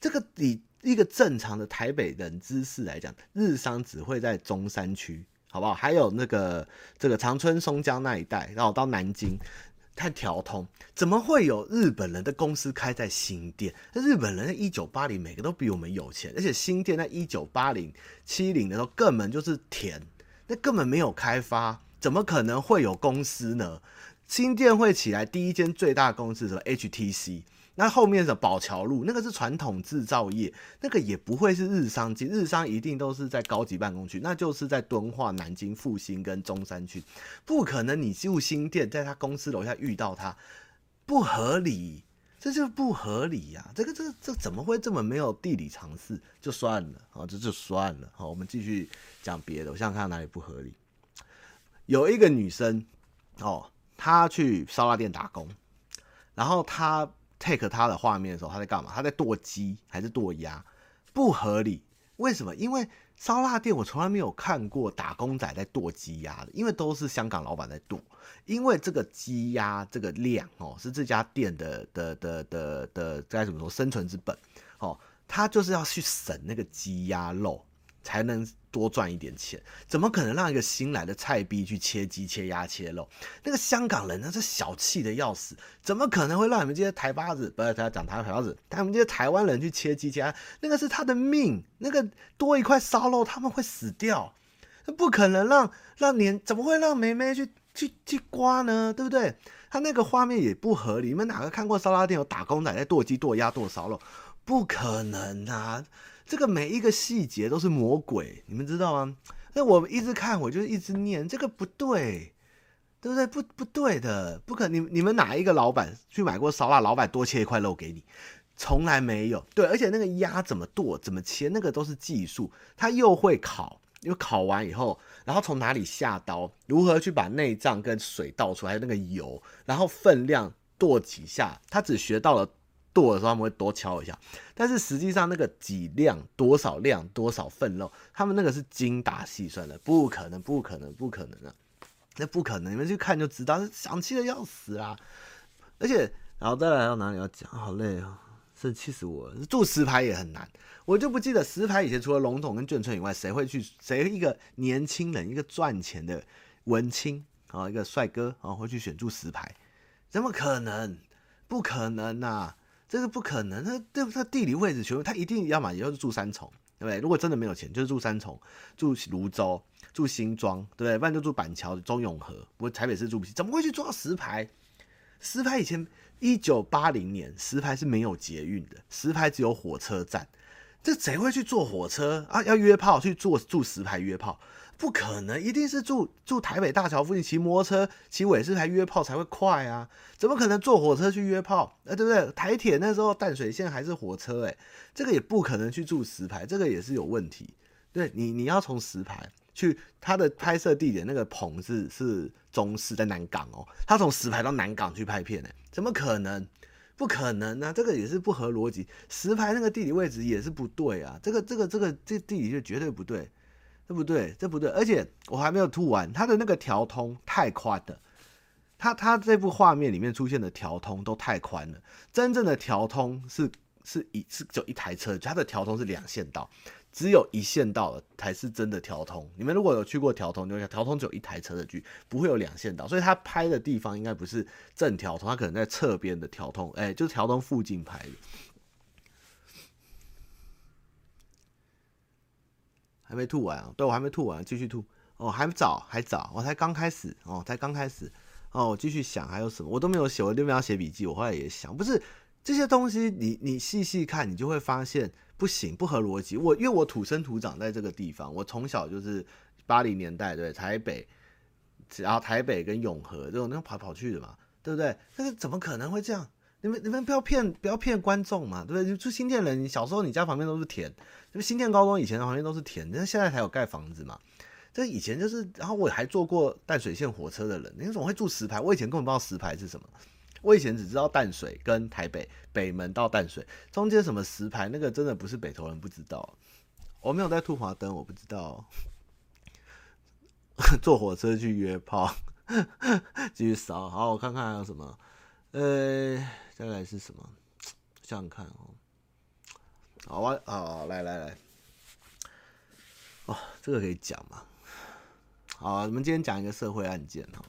这个以一个正常的台北人知识来讲，日商只会在中山区。”好不好？还有那个这个长春松江那一带，然后到南京。看条通，怎么会有日本人的公司开在新店？那日本人在一九八零每个都比我们有钱，而且新店在一九八零七零的时候根本就是田，那根本没有开发，怎么可能会有公司呢？新店会起来第一间最大公司是什么？HTC。那后面的宝桥路，那个是传统制造业，那个也不会是日商机，日商一定都是在高级办公区，那就是在敦化、南京、复兴跟中山区，不可能你住新店，在他公司楼下遇到他，不合理，这就不合理呀、啊，这个这这怎么会这么没有地理常识？就算了啊，这就算了，好，我们继续讲别的，我想想看哪里不合理。有一个女生哦，她去烧腊店打工，然后她。Take 他的画面的时候，他在干嘛？他在剁鸡还是剁鸭？不合理。为什么？因为烧腊店我从来没有看过打工仔在剁鸡鸭的，因为都是香港老板在剁。因为这个鸡鸭这个量哦，是这家店的的的的的该怎么说生存之本哦，他就是要去省那个鸡鸭肉。才能多赚一点钱，怎么可能让一个新来的菜逼去切鸡、切鸭、切肉？那个香港人那是小气的要死，怎么可能会让你们这些台巴子，不是他要讲台巴子，他们这些台湾人去切鸡、切鸭？那个是他的命，那个多一块烧肉他们会死掉，那不可能让让年怎么会让妹妹去去去刮呢？对不对？他那个画面也不合理。你们哪个看过烧腊店有打工仔在剁鸡、剁鸭、剁烧肉？不可能啊！这个每一个细节都是魔鬼，你们知道吗？那我一直看，我就一直念，这个不对，对不对？不不对的，不可能。你你们哪一个老板去买过烧腊？老板多切一块肉给你，从来没有。对，而且那个鸭怎么剁、怎么切，那个都是技术。他又会烤，又烤完以后，然后从哪里下刀，如何去把内脏跟水倒出来，那个油，然后分量剁几下，他只学到了。剁的时候他们会多敲一下，但是实际上那个几量多少量多少份肉，他们那个是精打细算的，不可能，不可能，不可能的，那不可能，你们去看就知道，想气的要死啊！而且，然后再来到哪里要讲，好累啊，是气死我了。做石牌也很难，我就不记得石牌以前除了龙统跟眷村以外，谁会去？谁一个年轻人，一个赚钱的文青啊，一个帅哥啊，会去选住石牌？怎么可能？不可能呐！这个不可能，他对？他地理位置全部，他一定要嘛，也就是住三重，对不对？如果真的没有钱，就是住三重、住芦洲、住新庄，对不对？不然就住板桥、中永和。不过台北市住不起，怎么会去做到石牌？石牌以前一九八零年，石牌是没有捷运的，石牌只有火车站。这谁会去坐火车啊？要约炮去坐住石牌约炮？不可能，一定是住住台北大桥附近，骑摩托车、骑尾士牌约炮才会快啊！怎么可能坐火车去约炮？哎，对不对？台铁那时候淡水线还是火车，哎，这个也不可能去住石牌，这个也是有问题。对你，你要从石牌去，他的拍摄地点那个棚是是中视在南港哦，他从石牌到南港去拍片，哎，怎么可能？不可能啊！这个也是不合逻辑。石牌那个地理位置也是不对啊，这个这个这个这地理就绝对不对。这不对，这不对，而且我还没有吐完，它的那个条通太宽了，它它这部画面里面出现的条通都太宽了，真正的条通是是一是就一台车，它的条通是两线道，只有一线道的才是真的条通。你们如果有去过条通，就会条通只有一台车的距，不会有两线道，所以他拍的地方应该不是正条通，他可能在侧边的条通，哎，就是条通附近拍的。还没吐完啊？对，我还没吐完，继续吐哦，还早，还早，我才刚开始哦，才刚开始哦，我继续想还有什么，我都没有写，我都没有写笔记，我后来也想，不是这些东西你，你细细看，你就会发现不行，不合逻辑。我因为我土生土长在这个地方，我从小就是八零年代对台北，然后台北跟永和这种那种跑跑去的嘛，对不对？那个怎么可能会这样？你们你们不要骗不要骗观众嘛，对不对？你住新店人，你小时候你家旁边都是田，就新店高中以前的旁边都是田，那现在才有盖房子嘛。这以前就是，然后我还坐过淡水线火车的人，你怎么会住石牌？我以前根本不知道石牌是什么，我以前只知道淡水跟台北北门到淡水中间什么石牌，那个真的不是北投人不知道。我没有在吐华灯，我不知道。<laughs> 坐火车去约炮，继续扫。好，我看看还有什么，呃。再来是什么？想想看哦。好啊，好，来来来。哦，这个可以讲嘛？好，我们今天讲一个社会案件哈，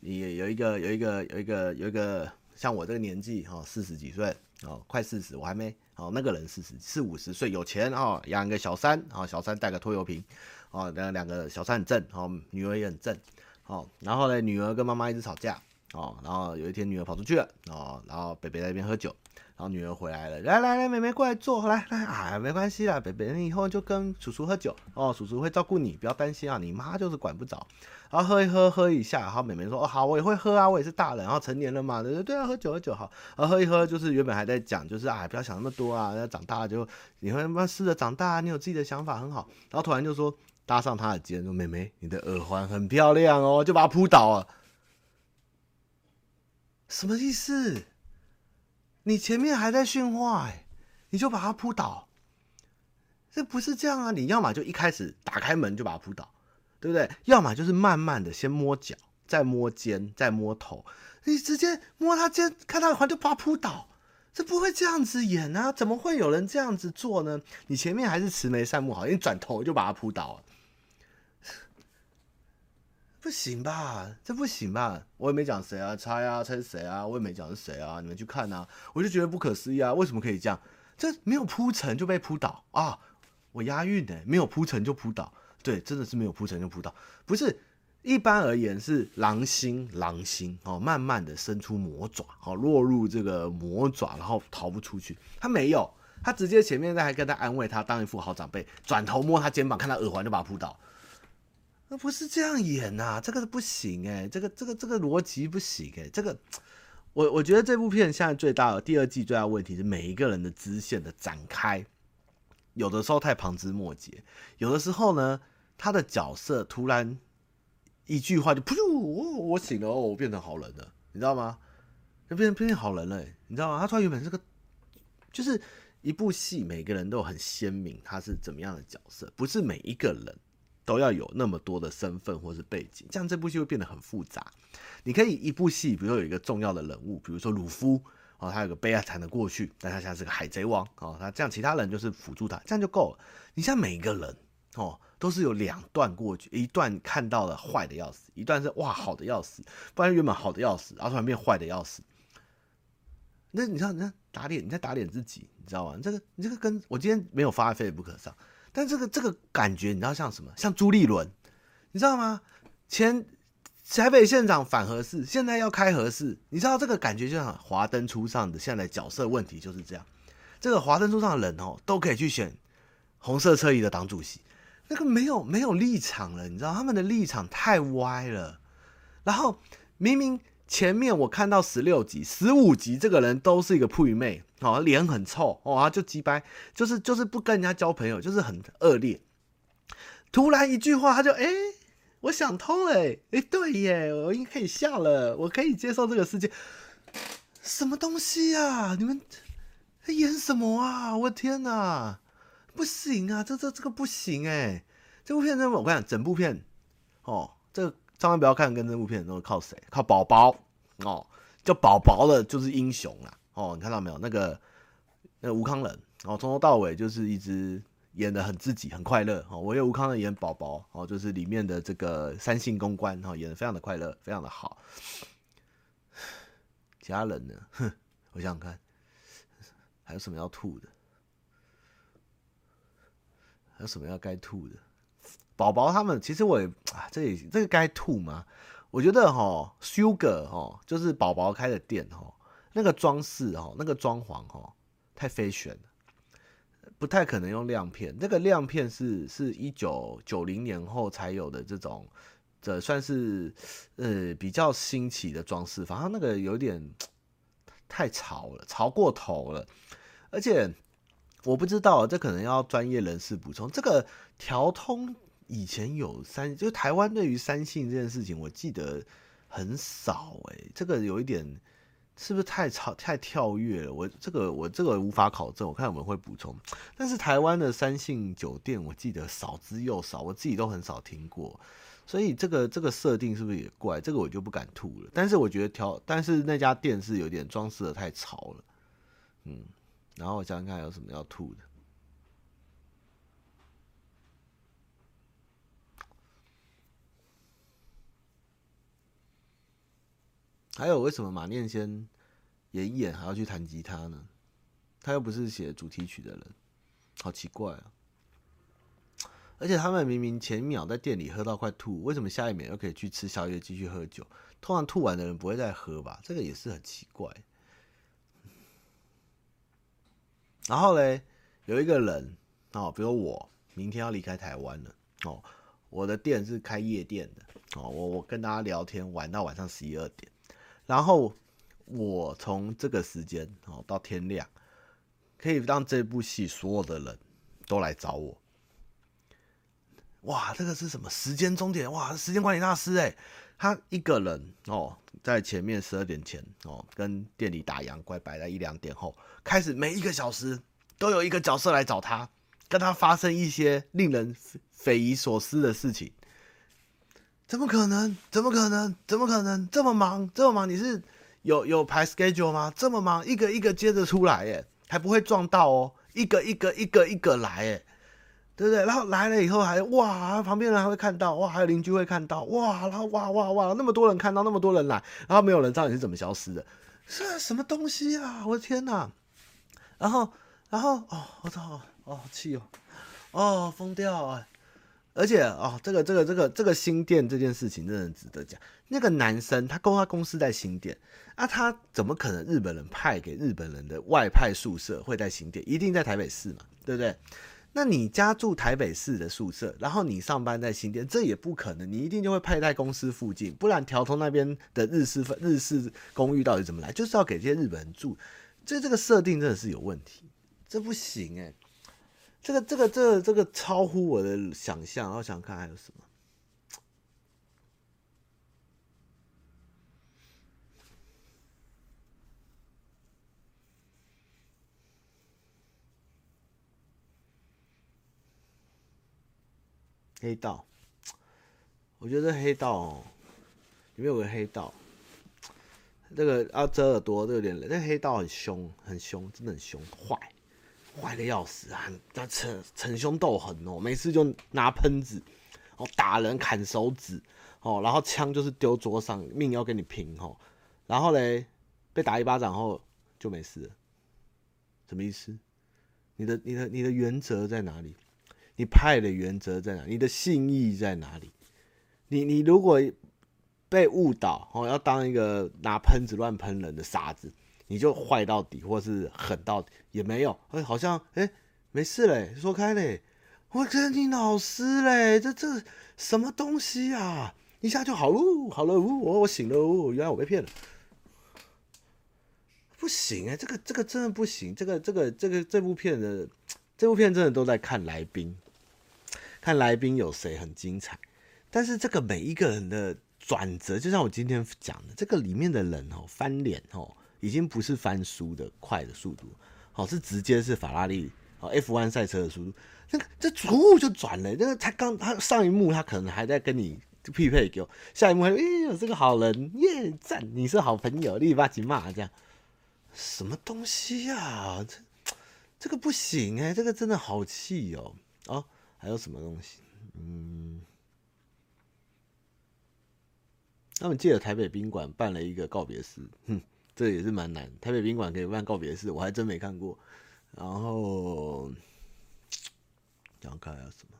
也有一个有一个有一个有一个像我这个年纪哈，四十几岁哦，快四十，我还没哦，那个人四十四五十岁，有钱哦，养个小三啊，小三带个拖油瓶哦，两两个小三很正哦，女儿也很正哦，然后呢，女儿跟妈妈一直吵架哦，然后有一天女儿跑出去了哦，然后北北在那边喝酒。然后女儿回来了，来来来，妹妹过来坐，来来啊，没关系啦，北北，你以后就跟叔叔喝酒哦，叔叔会照顾你，不要担心啊，你妈就是管不着。然后喝一喝，喝一下，然后妹妹说，哦好，我也会喝啊，我也是大人，然后成年了嘛，对对对啊，喝酒喝酒好。然后喝一喝，就是原本还在讲，就是啊，不要想那么多啊，要长大了就你会慢慢试着长大，你有自己的想法很好。然后突然就说搭上她的肩，说妹妹，你的耳环很漂亮哦，就把她扑倒了。什么意思？你前面还在训话，哎，你就把他扑倒，这不是这样啊！你要么就一开始打开门就把他扑倒，对不对？要么就是慢慢的先摸脚，再摸肩，再摸头，你直接摸他肩，看他的话就把他扑倒，这不会这样子演啊！怎么会有人这样子做呢？你前面还是慈眉善目好，你转头就把他扑倒了。不行吧，这不行吧？我也没讲谁啊，猜啊，猜谁啊？我也没讲是谁啊，你们去看啊！我就觉得不可思议啊，为什么可以这样？这没有铺陈就被扑倒啊！我押韵的，没有铺陈就扑倒，对，真的是没有铺陈就扑倒。不是，一般而言是狼心，狼心哦，慢慢的伸出魔爪，哦，落入这个魔爪，然后逃不出去。他没有，他直接前面在还跟他安慰他，当一副好长辈，转头摸他肩膀，看他耳环就把他扑倒。那不是这样演呐，这个不行哎，这个这个这个逻辑不行哎，这个我我觉得这部片现在最大的第二季最大问题是每一个人的支线的展开，有的时候太旁枝末节，有的时候呢，他的角色突然一句话就噗，我我醒了，我变成好人了，你知道吗？就变成变成好人了，你知道吗？他突然原本是个，就是一部戏，每个人都很鲜明，他是怎么样的角色，不是每一个人。都要有那么多的身份或是背景，这样这部戏会变得很复杂。你可以一部戏，比如说有一个重要的人物，比如说鲁夫哦，他有个悲惨的过去，但他现在是个海贼王哦，他这样其他人就是辅助他，这样就够了。你像每一个人哦，都是有两段过去，一段看到了坏的要死，一段是哇好的要死，不然原本好的要死，然后突然变坏的要死。那你知道，你在打脸，你在打脸自己，你知道吗？这个你这个跟我今天没有发在 Facebook 上。但这个这个感觉，你知道像什么？像朱立伦，你知道吗？前台北县长反核四，现在要开核四，你知道这个感觉就像华灯初上的现在角色问题就是这样。这个华灯初上的人哦，都可以去选红色车衣的党主席，那个没有没有立场了，你知道他们的立场太歪了。然后明明。前面我看到十六集、十五集，这个人都是一个铺妹，哦，脸很臭，哦，就鸡掰，就是就是不跟人家交朋友，就是很恶劣。突然一句话，他就哎、我想通了，哎、对耶，我应该可以笑了，我可以接受这个世界。什么东西啊？你们在演什么啊？我天哪，不行啊，这这这个不行哎，这部片真的，我跟你讲，整部片，哦，这个。千万不要看跟这部片都是靠谁？靠宝宝哦，叫宝宝的就是英雄啦哦，你看到没有？那个那个吴康仁哦，从头到尾就是一直演的很自己，很快乐哦。我有吴康仁演宝宝哦，就是里面的这个三性公关哦，演的非常的快乐，非常的好。其他人呢？哼，我想想看，还有什么要吐的？还有什么要该吐的？宝宝他们其实我也啊，这里这个该吐吗？我觉得哈，Sugar 哈，就是宝宝开的店哈，那个装饰哈，那个装潢哈，太 fashion 了，不太可能用亮片。那个亮片是是一九九零年后才有的这种，这算是呃比较新奇的装饰，反正那个有点太潮了，潮过头了，而且我不知道，这可能要专业人士补充这个调通。以前有三，就台湾对于三性这件事情，我记得很少哎、这个有一点是不是太超太跳跃了？我这个我这个无法考证，我看我们会补充。但是台湾的三性酒店，我记得少之又少，我自己都很少听过，所以这个这个设定是不是也怪？这个我就不敢吐了。但是我觉得调，但是那家店是有点装饰的太潮了，嗯。然后我想想看有什么要吐的。还有为什么马念先演一演还要去弹吉他呢？他又不是写主题曲的人，好奇怪啊！而且他们明明前一秒在店里喝到快吐，为什么下一秒又可以去吃宵夜继续喝酒？通常吐完的人不会再喝吧？这个也是很奇怪。然后嘞，有一个人哦，比如我明天要离开台湾了哦，我的店是开夜店的哦，我我跟大家聊天玩到晚上十一二点，然后我从这个时间哦到天亮。可以让这部戏所有的人都来找我，哇，这个是什么时间终点？哇，时间管理大师哎，他一个人哦，在前面十二点前哦，跟店里打烊，乖摆在一两点后开始，每一个小时都有一个角色来找他，跟他发生一些令人匪夷所思的事情。怎么可能？怎么可能？怎么可能？这么忙，这么忙，你是有有排 schedule 吗？这么忙，一个一个接着出来耶。还不会撞到哦，一个一个一个一个来，哎，对不对？然后来了以后还哇，旁边人还会看到哇，还有邻居会看到哇，然后哇哇哇，那么多人看到，那么多人来，然后没有人知道你是怎么消失的，是什么东西啊？我的天哪！然后，然后哦，我操，哦，气哦，哦，疯掉啊！而且哦，这个这个这个这个新店这件事情真的值得讲。那个男生他公他公司在新店，啊，他怎么可能日本人派给日本人的外派宿舍会在新店？一定在台北市嘛，对不对？那你家住台北市的宿舍，然后你上班在新店，这也不可能，你一定就会派在公司附近，不然条通那边的日式日式公寓到底怎么来？就是要给这些日本人住，这这个设定真的是有问题，这不行哎、欸。这个这个这个这个超乎我的想象，我想看还有什么？黑道，我觉得黑道哦，里面有个黑道，这个要遮耳朵，这有点冷。那黑道很凶，很凶，真的很凶，坏。坏的要死啊！那逞逞凶斗狠哦，每次就拿喷子哦打人、砍手指哦，然后枪就是丢桌上，命要跟你拼哦。然后嘞，被打一巴掌后就没事了，什么意思？你的、你的、你的原则在哪里？你派的原则在哪？你的信义在哪里？你、你如果被误导哦，要当一个拿喷子乱喷人的傻子。你就坏到底，或是狠到底也没有，哎，好像哎，没事嘞，说开嘞，我跟你老师嘞，这这什么东西啊？一下就好喽，好了，我我醒了，原来我被骗了，不行哎，这个这个真的不行，这个这个这个这部片的这部片真的都在看来宾，看来宾有谁很精彩，但是这个每一个人的转折，就像我今天讲的，这个里面的人哦，翻脸哦。已经不是翻书的快的速度，好，是直接是法拉利哦 F1 赛车的速度。那个这呜就转了，那个他刚他上一幕他可能还在跟你匹配给我，下一幕哎呦这个好人耶赞，你是好朋友，立马去骂这样，什么东西呀、啊？这这个不行哎、欸，这个真的好气哦哦，还有什么东西？嗯，他们借了台北宾馆办了一个告别式，哼。这也是蛮难，台北宾馆可以办告别式，我还真没看过。然后，想看还有什么？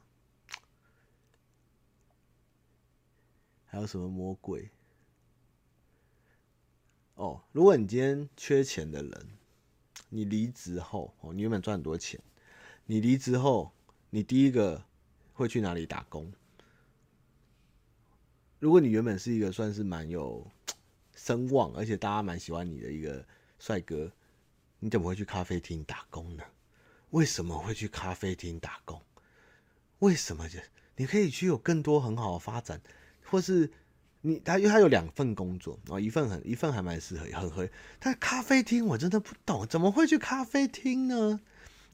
还有什么魔鬼？哦，如果你今天缺钱的人，你离职后哦，你原本赚很多钱，你离职后，你第一个会去哪里打工？如果你原本是一个算是蛮有。声望，而且大家蛮喜欢你的一个帅哥，你怎么会去咖啡厅打工呢？为什么会去咖啡厅打工？为什么？就你可以去有更多很好的发展，或是你他因为他有两份工作哦，一份很一份还蛮适合，很合。但咖啡厅我真的不懂，怎么会去咖啡厅呢？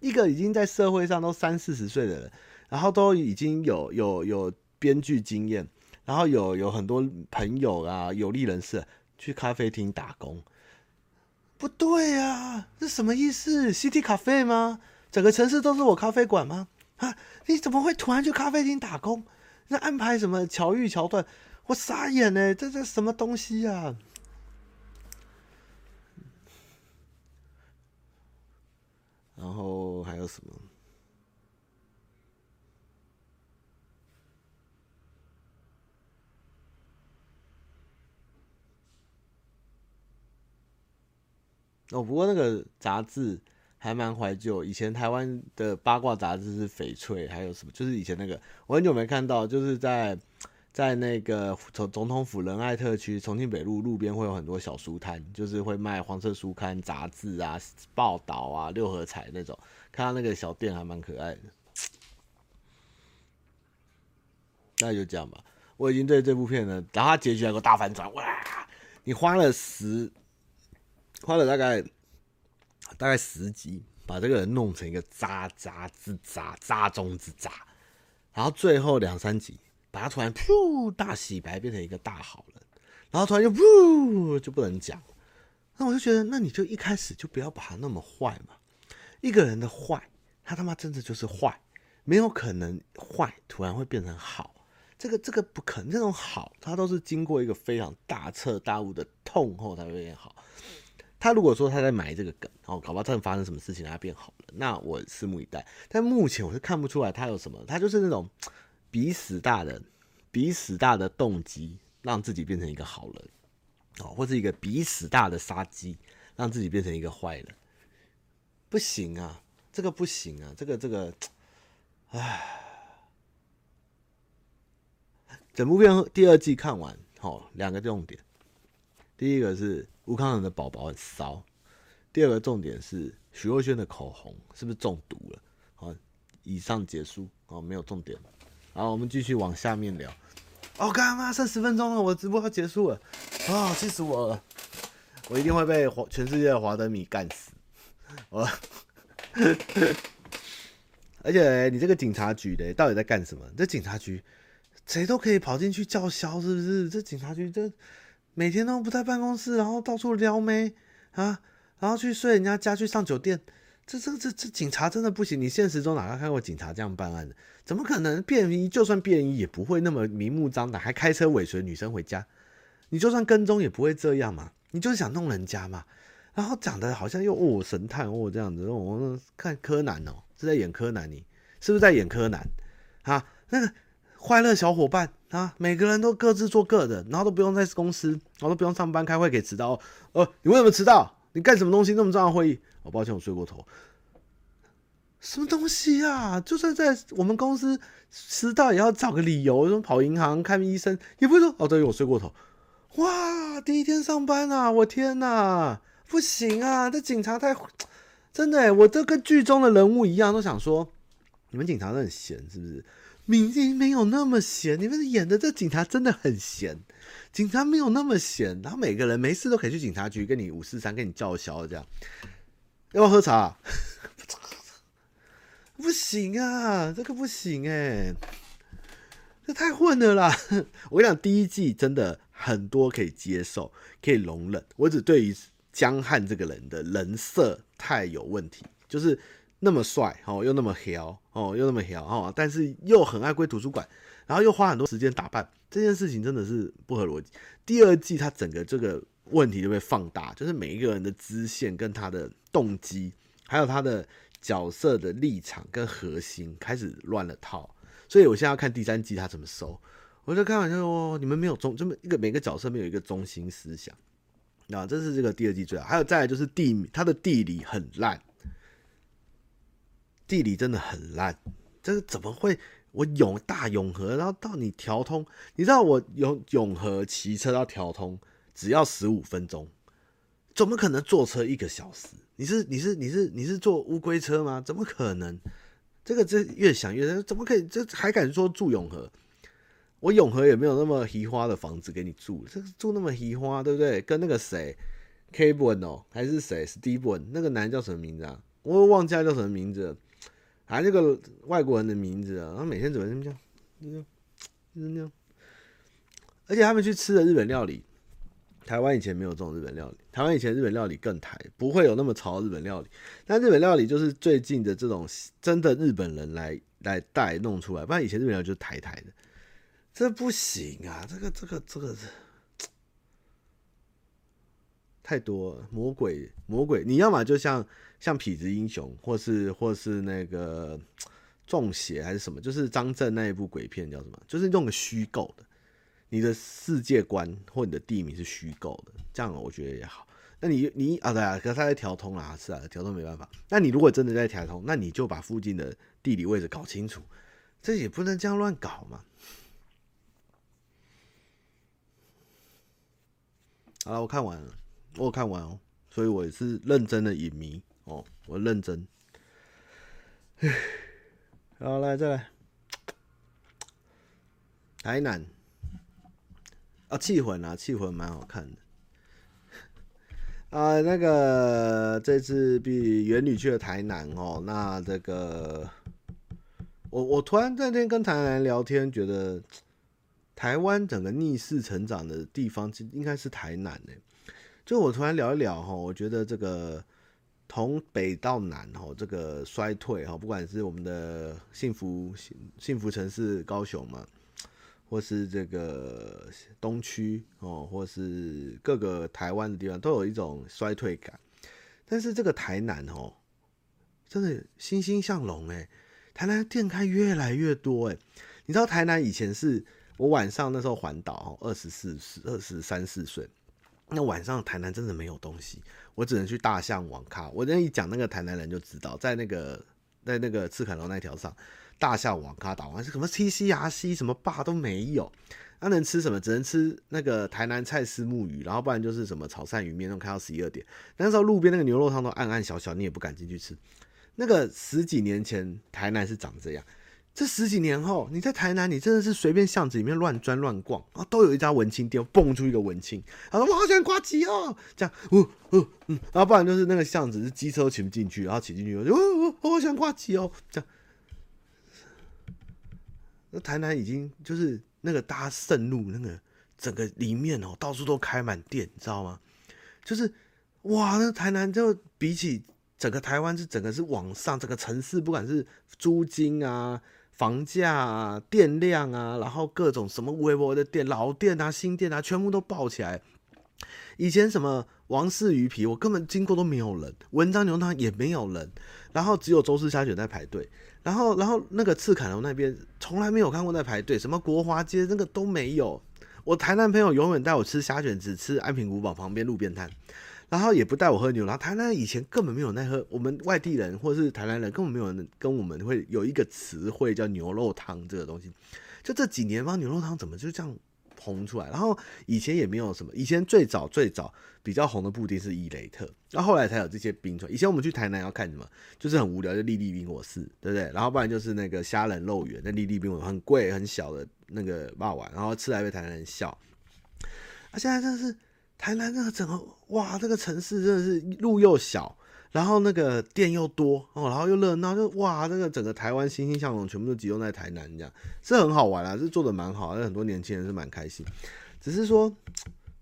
一个已经在社会上都三四十岁的人，然后都已经有有有编剧经验，然后有有很多朋友啊，有利人士。去咖啡厅打工？不对呀，这什么意思？CT 咖啡吗？整个城市都是我咖啡馆吗？啊，你怎么会突然去咖啡厅打工？那安排什么桥遇桥段？我傻眼呢，这这什么东西呀？然后还有什么？哦，不过那个杂志还蛮怀旧。以前台湾的八卦杂志是翡翠，还有什么？就是以前那个，我很久没看到，就是在在那个总总统府仁爱特区重庆北路路边会有很多小书摊，就是会卖黄色书刊、杂志啊、报道啊、六合彩那种。看到那个小店还蛮可爱的。那就这样吧。我已经对这部片呢，然后它结局还有个大反转，哇！你花了十。花了大概大概十集，把这个人弄成一个渣渣之渣，渣中之渣，然后最后两三集，把他突然噗大洗白，变成一个大好人，然后突然就噗就不能讲，那我就觉得，那你就一开始就不要把他那么坏嘛。一个人的坏，他他妈真的就是坏，没有可能坏突然会变成好，这个这个不可能，这种好，他都是经过一个非常大彻大悟的痛后才会变好。他如果说他在埋这个梗，哦，搞不好真的发生什么事情他变好了，那我拭目以待。但目前我是看不出来他有什么，他就是那种比死大的、比死大的动机，让自己变成一个好人，哦，或是一个比死大的杀机，让自己变成一个坏人，不行啊，这个不行啊，这个这个，唉，整部片第二季看完，哦，两个重点，第一个是。吴康仁的宝宝很骚。第二个重点是徐若瑄的口红是不是中毒了？好，以上结束。哦，没有重点。好，我们继续往下面聊。哦，干嘛？剩十分钟了，我直播要结束了。啊、哦，气死我了！我一定会被华全世界的华德米干死。<laughs> 我，<laughs> 而且你这个警察局的到底在干什么？这警察局谁都可以跑进去叫嚣，是不是？这警察局这。每天都不在办公室，然后到处撩妹啊，然后去睡人家家，去上酒店，这这这这警察真的不行！你现实中哪个看过警察这样办案的？怎么可能？便衣就算便衣也不会那么明目张胆，还开车尾随女生回家。你就算跟踪也不会这样嘛，你就是想弄人家嘛。然后讲的好像又哦神探哦这样子，我看柯南哦，是在演柯南，你是不是在演柯南啊？那个。快乐小伙伴啊，每个人都各自做各的，然后都不用在公司，然后都不用上班开会给迟到。呃，你为什么迟到？你干什么东西那么重要会议？哦，抱歉，我睡过头。什么东西啊？就算在我们公司迟到也要找个理由，说跑银行、看医生，也不会说哦，对，我睡过头。哇，第一天上班啊，我天哪，不行啊，这警察太真的，我这跟剧中的人物一样，都想说你们警察都很闲，是不是？明明没有那么闲，你们演的这警察真的很闲。警察没有那么闲，然后每个人没事都可以去警察局跟你五四三跟你叫嚣这样。要不要喝茶啊？<laughs> 不行啊，这个不行哎，这太混了啦！我跟你讲，第一季真的很多可以接受，可以容忍。我只对于江汉这个人的人设太有问题，就是。那么帅哦，又那么骚哦，又那么骚哦，但是又很爱归图书馆，然后又花很多时间打扮，这件事情真的是不合逻辑。第二季他整个这个问题就被放大，就是每一个人的支线跟他的动机，还有他的角色的立场跟核心开始乱了套。所以我现在要看第三季他怎么收。我就开玩笑说，你们没有中这么一个每个角色没有一个中心思想，啊，这是这个第二季最好。还有再来就是地，他的地理很烂。地理真的很烂，这个怎么会？我永大永和，然后到你条通，你知道我永永和骑车到条通只要十五分钟，怎么可能坐车一个小时？你是你是你是你是坐乌龟车吗？怎么可能？这个这越想越怎么可以？这还敢说住永和？我永和也没有那么奇花的房子给你住，这住那么奇花，对不对？跟那个谁，Kevin 哦，还是谁，Steven 那个男叫什么名字啊？我忘记他叫什么名字了。还这个外国人的名字啊，然后每天怎么这么叫，就是那样。而且他们去吃的日本料理，台湾以前没有这种日本料理。台湾以前日本料理更台，不会有那么潮日本料理。但日本料理就是最近的这种真的日本人来来带弄出来，不然以前日本料理就是台台的。这不行啊，这个这个这个是太多了魔鬼魔鬼，你要么就像。像痞子英雄，或是或是那个中邪还是什么，就是张震那一部鬼片叫什么？就是用个虚构的，你的世界观或你的地名是虚构的，这样我觉得也好。那你你啊对啊，可是他在调通啊，是啊，调通没办法。那你如果真的在调通，那你就把附近的地理位置搞清楚，这也不能这样乱搞嘛。好了，我看完了，我看完哦，所以我也是认真的影迷哦，我认真。好，来再来，台南啊，气魂啊，气魂蛮好看的啊。那个这次比元旅去了台南哦，那这个我我突然那天跟台南聊天，觉得。台湾整个逆势成长的地方，应该是台南呢。就我突然聊一聊哈，我觉得这个从北到南哦，这个衰退哈，不管是我们的幸福幸福城市高雄嘛，或是这个东区哦，或是各个台湾的地方，都有一种衰退感。但是这个台南哦，真的欣欣向荣哎，台南店开越来越多哎。你知道台南以前是？我晚上那时候环岛，哦二十四、二十三四岁，那晚上台南真的没有东西，我只能去大象网咖。我这一讲，那个台南人就知道，在那个在那个赤崁楼那条上，大象网咖打完是什么 TCRC 什么霸都没有，那能吃什么？只能吃那个台南菜丝木鱼，然后不然就是什么炒鳝鱼面，那种开到十一二点。那时候路边那个牛肉汤都暗暗小小，你也不敢进去吃。那个十几年前台南是长这样。这十几年后，你在台南，你真的是随便巷子里面乱钻乱逛啊，都有一家文青店，蹦出一个文青，他说我好喜欢呱吉哦，这样，哦哦嗯，然后不然就是那个巷子是机车骑不进去，然后骑进去，我就哦哦，我好喜欢呱吉哦，这样。那台南已经就是那个大家盛怒那个整个里面哦，到处都开满店，你知道吗？就是哇，那台南就比起整个台湾是整个是往上，整个城市不管是租金啊。房价啊，电量啊，然后各种什么微博的店、老店啊、新店啊，全部都爆起来。以前什么王氏鱼皮，我根本经过都没有人；文章牛汤也没有人，然后只有周氏虾卷在排队。然后，然后那个赤坎楼那边从来没有看过在排队，什么国华街那个都没有。我台南朋友永远带我吃虾卷，只吃安平古堡旁边路边摊。然后也不带我喝牛，然后台南以前根本没有在喝，我们外地人或者是台南人根本没有人跟我们会有一个词汇叫牛肉汤这个东西，就这几年吧，牛肉汤怎么就这样红出来？然后以前也没有什么，以前最早最早比较红的布丁是伊蕾特，然后后来才有这些冰川。以前我们去台南要看什么，就是很无聊，就粒粒冰我是对不对？然后不然就是那个虾仁肉圆，那粒粒冰果很贵很小的那个霸碗，然后吃来被台南人笑。啊，现在真的是。台南那个整个哇，这个城市真的是路又小，然后那个店又多哦，然后又热闹，就哇，那个整个台湾欣欣向荣，全部都集中在台南，这样是很好玩啊，是做的蛮好，很多年轻人是蛮开心，只是说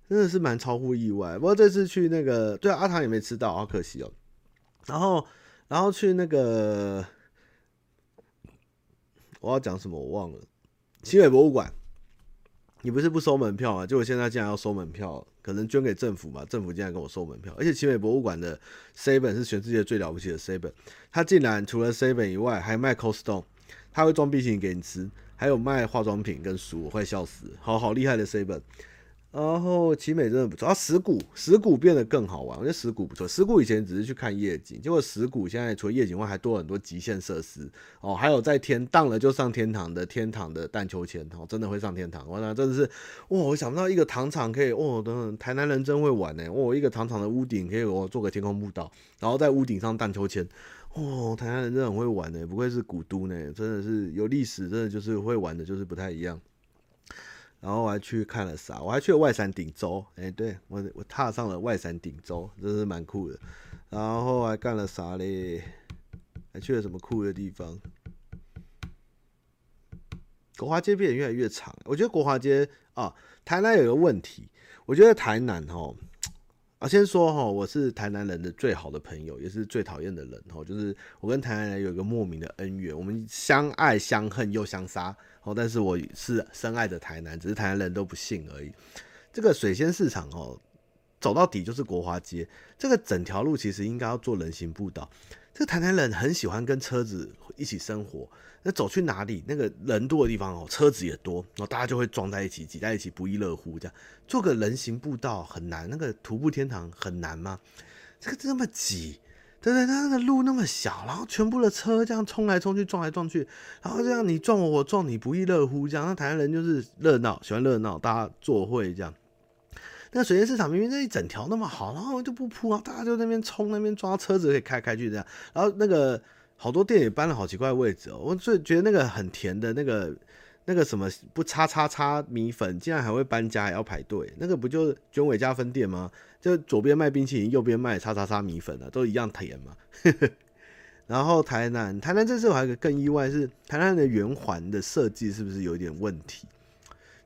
真的是蛮超乎意外。不过这次去那个，对啊，阿唐也没吃到，好可惜哦。然后，然后去那个，我要讲什么我忘了，奇美博物馆。你不是不收门票啊？结果现在竟然要收门票，可能捐给政府吧？政府竟然跟我收门票，而且奇美博物馆的 seven 是全世界最了不起的 seven，它竟然除了 seven 以外，还卖 Cold Stone，它会装冰淇淋给你吃，还有卖化妆品跟书，我快笑死，好好厉害的 seven。然后奇美真的不错啊，石鼓石鼓变得更好玩，我觉得石鼓不错。石鼓以前只是去看夜景，结果石鼓现在除了夜景外，还多了很多极限设施哦，还有在天荡了就上天堂的天堂的荡秋千哦，真的会上天堂。我讲真的是哇，我想不到一个糖厂可以哦，等等，台南人真会玩呢。哦，一个糖厂的屋顶可以我做个天空步道，然后在屋顶上荡秋千。哦，台南人真的很会玩呢，不愧是古都呢，真的是有历史，真的就是会玩的，就是不太一样。然后我还去看了啥？我还去了外山顶洲，哎、欸，对我我踏上了外山顶洲，真是蛮酷的。然后还干了啥嘞？还去了什么酷的地方？国华街变得越来越长。我觉得国华街啊，台南有一个问题，我觉得台南哦。啊，先说哈，我是台南人的最好的朋友，也是最讨厌的人哈。就是我跟台南人有一个莫名的恩怨，我们相爱相恨又相杀。哦，但是我是深爱的台南，只是台南人都不信而已。这个水仙市场哦，走到底就是国华街。这个整条路其实应该要做人行步道。这个台南人很喜欢跟车子一起生活，那走去哪里，那个人多的地方哦，车子也多，然后大家就会撞在一起，挤在一起，不亦乐乎。这样做个人行步道很难，那个徒步天堂很难吗？这个这么挤。对不对，他那个路那么小，然后全部的车这样冲来冲去，撞来撞去，然后这样你撞我，我撞你，不亦乐乎。这样，那台湾人就是热闹，喜欢热闹，大家作会这样。那个水源市场明明那一整条那么好，然后就不铺啊，大家就那边冲，那边抓，车子可以开开去这样。然后那个好多店也搬了好奇怪的位置哦，我最觉得那个很甜的那个。那个什么不叉叉叉米粉，竟然还会搬家，还要排队？那个不就是卷尾家分店吗？就左边卖冰淇淋，右边卖叉叉叉米粉啊，都一样甜嘛。<laughs> 然后台南，台南这次我还有个更意外是，台南的圆环的设计是不是有点问题？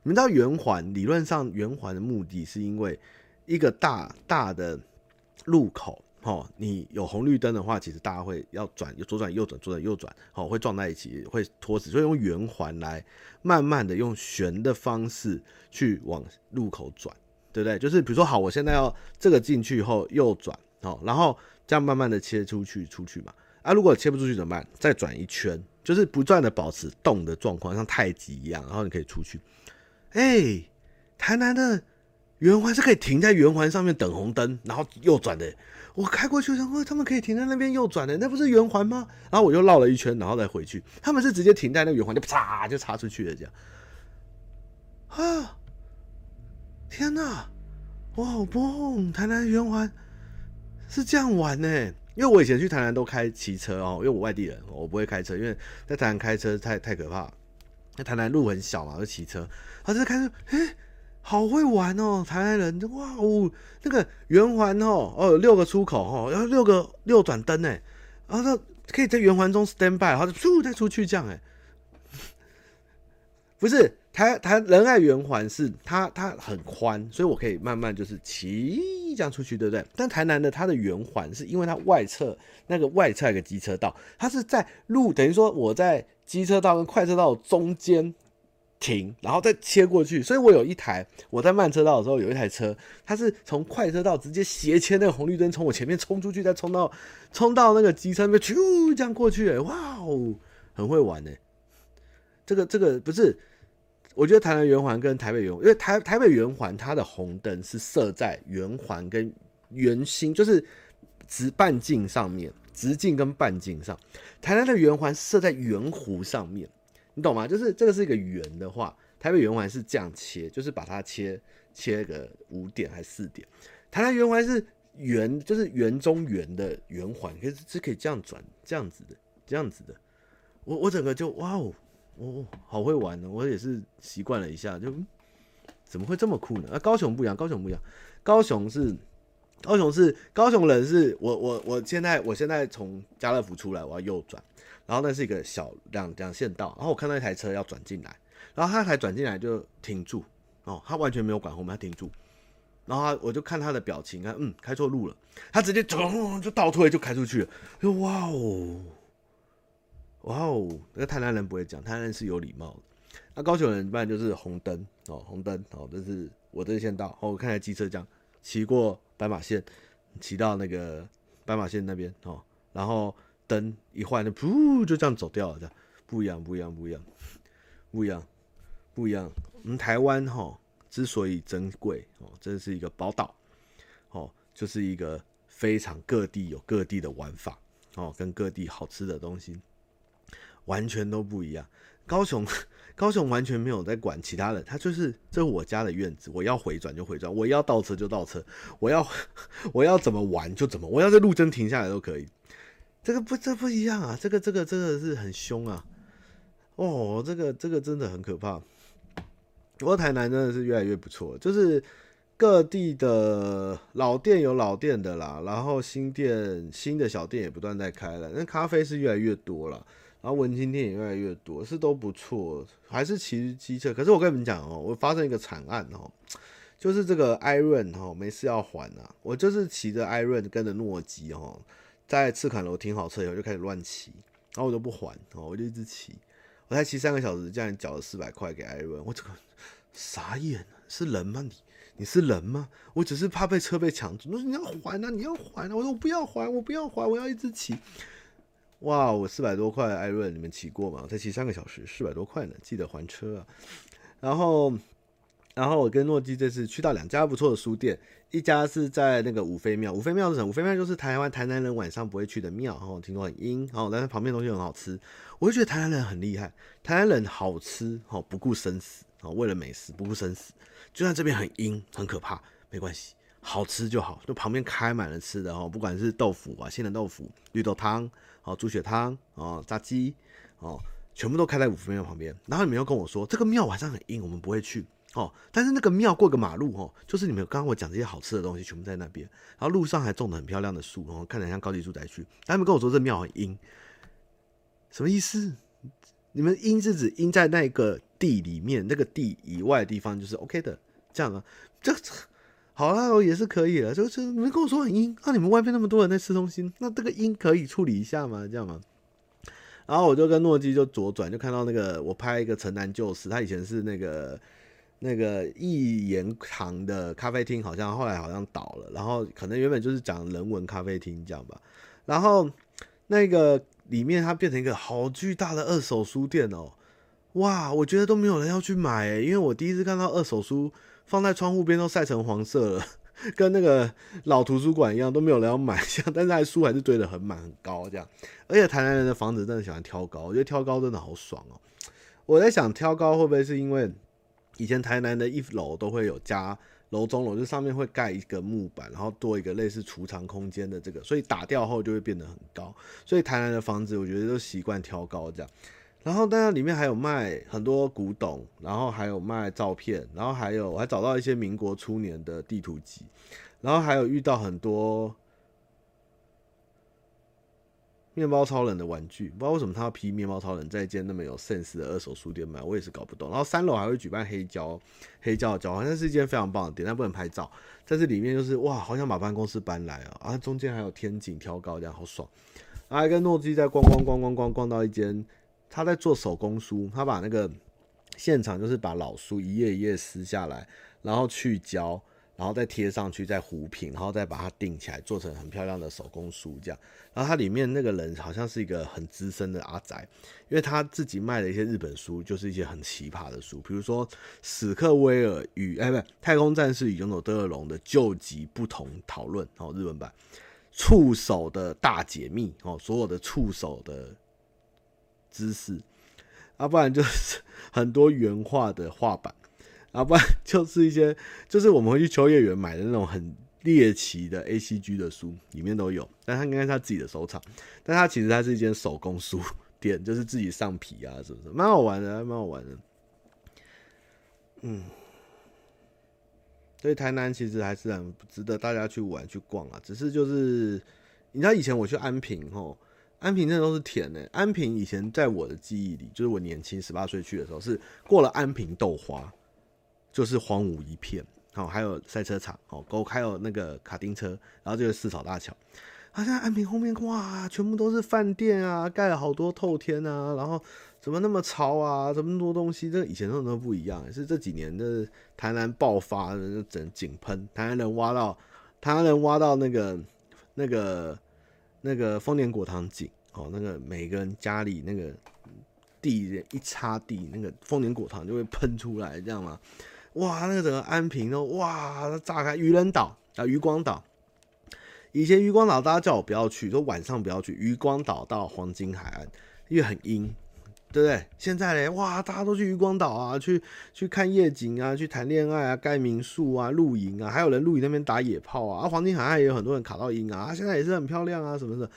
你们知道圆环理论上圆环的目的是因为一个大大的路口。哦，你有红绿灯的话，其实大家会要转，左转右转，左转右转，哦，会撞在一起，会拖死，所以用圆环来慢慢的用旋的方式去往路口转，对不对？就是比如说，好，我现在要这个进去以后右转，哦，然后这样慢慢的切出去，出去嘛。啊，如果切不出去怎么办？再转一圈，就是不断的保持动的状况，像太极一样，然后你可以出去。哎、台南的圆环是可以停在圆环上面等红灯，然后右转的。我开过去，然后他们可以停在那边右转的，那不是圆环吗？然后我又绕了一圈，然后再回去。他们是直接停在那圆环，就啪就插出去了，这样。啊！天哪！哇，好棒！台南圆环是这样玩呢？因为我以前去台南都开骑车哦，因为我外地人，我不会开车，因为在台南开车太太可怕。那台南路很小嘛，就骑车。他这开车，哎。好会玩哦，台湾人哇哦，那个圆环哦，哦有六个出口哦，然后六个六转灯呢，然后可以在圆环中 stand by，然后就咻再出去这样哎，<laughs> 不是台台仁爱圆环是它它很宽，所以我可以慢慢就是骑这样出去，对不对？但台南的它的圆环是因为它外侧那个外侧有个机车道，它是在路等于说我在机车道跟快车道中间。停，然后再切过去，所以我有一台，我在慢车道的时候有一台车，它是从快车道直接斜切那个红绿灯，从我前面冲出去，再冲到冲到那个机车那边，咻这样过去，哇哦，很会玩呢。这个这个不是，我觉得台南圆环跟台北圆，因为台台北圆环它的红灯是设在圆环跟圆心，就是直半径上面，直径跟半径上，台南的圆环设在圆弧上面。你懂吗？就是这个是一个圆的话，台北圆环是这样切，就是把它切切个五点还是四点。台南圆环是圆，就是圆中圆的圆环，可是是可以这样转，这样子的，这样子的。我我整个就哇哦，哦，好会玩呢！我也是习惯了一下，就怎么会这么酷呢？啊，高雄不一样，高雄不一样，高雄是高雄是高雄人是我我我现在我现在从家乐福出来，我要右转。然后那是一个小两两线道，然后我看到一台车要转进来，然后他才转进来就停住，哦，他完全没有管后面，他停住，然后我就看他的表情，看，嗯，开错路了，他直接咚就倒退就开出去了，就哇哦，哇哦，那个台南人不会讲，台南人是有礼貌的，那高雄人一般就是红灯哦，红灯哦，这是我这线道，哦，我看台机车这样骑过斑马线，骑到那个斑马线那边哦，然后。灯一换，就噗，就这样走掉了。这样不一样，不一样，不一样，不一样，不一样。我们台湾哈之所以珍贵哦，真是一个宝岛哦，就是一个非常各地有各地的玩法哦，跟各地好吃的东西完全都不一样。高雄，高雄完全没有在管其他的，他就是这是我家的院子，我要回转就回转，我要倒车就倒车，我要 <laughs> 我要怎么玩就怎么，我要在路灯停下来都可以。这个不，这不一样啊！这个，这个，真的是很凶啊！哦，这个，这个真的很可怕。不过台南真的是越来越不错，就是各地的老店有老店的啦，然后新店新的小店也不断在开了。那咖啡是越来越多了，然后文青店也越来越多，是都不错。还是骑机车，可是我跟你们讲哦，我发生一个惨案哦，就是这个 iRun 哦，没事要还啊，我就是骑着 iRun 跟着诺基哦。在赤崁楼停好车以后就开始乱骑，然后我都不还哦，我就一直骑，我才骑三个小时，竟然缴了四百块给艾伦，我这个傻眼，是人吗你？你是人吗？我只是怕被车被抢走。”说：“你要还啊，你要还啊！”我说：“我不要还，我不要还，我要一直骑。”哇，我四百多块艾伦，你们骑过吗？我才骑三个小时，四百多块呢，记得还车啊。然后，然后我跟诺基这次去到两家不错的书店，一家是在那个五妃庙。五妃庙是什么？五妃庙就是台湾台南人晚上不会去的庙，然后听说很阴，然后但是旁边东西很好吃。我就觉得台南人很厉害，台南人好吃，哦，不顾生死，哦，为了美食不顾生死，就算这边很阴很可怕，没关系，好吃就好。就旁边开满了吃的哦，不管是豆腐啊、鲜的豆腐、绿豆汤。哦，猪血汤哦，炸鸡哦，全部都开在五妃庙旁边。然后你们又跟我说，这个庙晚上很阴，我们不会去哦。但是那个庙过个马路哦，就是你们刚刚我讲这些好吃的东西，全部在那边。然后路上还种的很漂亮的树哦，看起来像高级住宅区。他们跟我说这庙很阴，什么意思？你们阴是指阴在那个地里面，那个地以外的地方就是 OK 的，这样啊？这。好了，也是可以了。就是你们跟我说很阴，那、你们外面那么多人在吃东西，那这个阴可以处理一下吗？这样吗？然后我就跟诺基就左转，就看到那个我拍一个城南旧事，他以前是那个那个一言堂的咖啡厅，好像后来好像倒了。然后可能原本就是讲人文咖啡厅这样吧。然后那个里面它变成一个好巨大的二手书店哦，哇，我觉得都没有人要去买，因为我第一次看到二手书。放在窗户边都晒成黄色了，<laughs> 跟那个老图书馆一样，都没有人要买。像，<laughs> 但是还书还是堆得很满很高这样。而且台南人的房子真的喜欢挑高，我觉得挑高真的好爽哦。我在想挑高会不会是因为以前台南的一楼都会有加楼中楼，就上面会盖一个木板，然后多一个类似储藏空间的这个，所以打掉后就会变得很高。所以台南的房子我觉得都习惯挑高这样。然后，当然里面还有卖很多古董，然后还有卖照片，然后还有我还找到一些民国初年的地图集，然后还有遇到很多面包超人的玩具，不知道为什么他要批面包超人在一间那么有 sense 的二手书店买，我也是搞不懂。然后三楼还会举办黑胶黑胶的交换，那是一间非常棒的店，但不能拍照。在这里面就是哇，好想把办公室搬来啊！啊，中间还有天井挑高，这样好爽。然后还跟诺基在逛逛逛逛逛逛到一间。他在做手工书，他把那个现场就是把老书一页一页撕下来，然后去胶，然后再贴上去，再糊平，然后再把它钉起来，做成很漂亮的手工书这样。然后它里面那个人好像是一个很资深的阿宅，因为他自己卖的一些日本书，就是一些很奇葩的书，比如说史克威尔与哎不太空战士与勇者德尔龙的究极不同讨论哦，日文版触手的大解密哦，所有的触手的。知识，啊不然就是 <laughs> 很多原画的画板，啊不然 <laughs> 就是一些，就是我们会去秋叶原买的那种很猎奇的 A C G 的书，里面都有。但他应该是他自己的收藏，但他其实他是一间手工书店，就是自己上皮啊，是不是？蛮好玩的，蛮好玩的。嗯，所以台南其实还是很值得大家去玩去逛啊。只是就是，你知道以前我去安平吼。安平那都是甜的。安平以前在我的记忆里，就是我年轻十八岁去的时候，是过了安平豆花，就是荒芜一片。好，还有赛车场，哦，还有那个卡丁车，然后就是四草大桥。啊，像安平后面哇，全部都是饭店啊，盖了好多透天啊，然后怎么那么潮啊，这么多东西，这以前真的都不一样。是这几年的台南爆发，整井喷，台南人挖到，台南人挖到那个那个。那个丰年果糖井哦，那个每个人家里那个地一擦地，那个丰年果糖就会喷出来，这样吗？哇，那个整个安平都哇炸开。渔人岛啊，渔光岛，以前渔光岛大家叫我不要去，说晚上不要去。渔光岛到黄金海岸，因为很阴，对不对？现在嘞，哇，大家都去渔光岛啊，去去看夜景啊，去谈恋爱啊，盖民宿啊，露营啊，还有人露营那边打野炮啊。啊，黄金海岸也有很多人卡到阴啊，啊，现在也是很漂亮啊，什么的。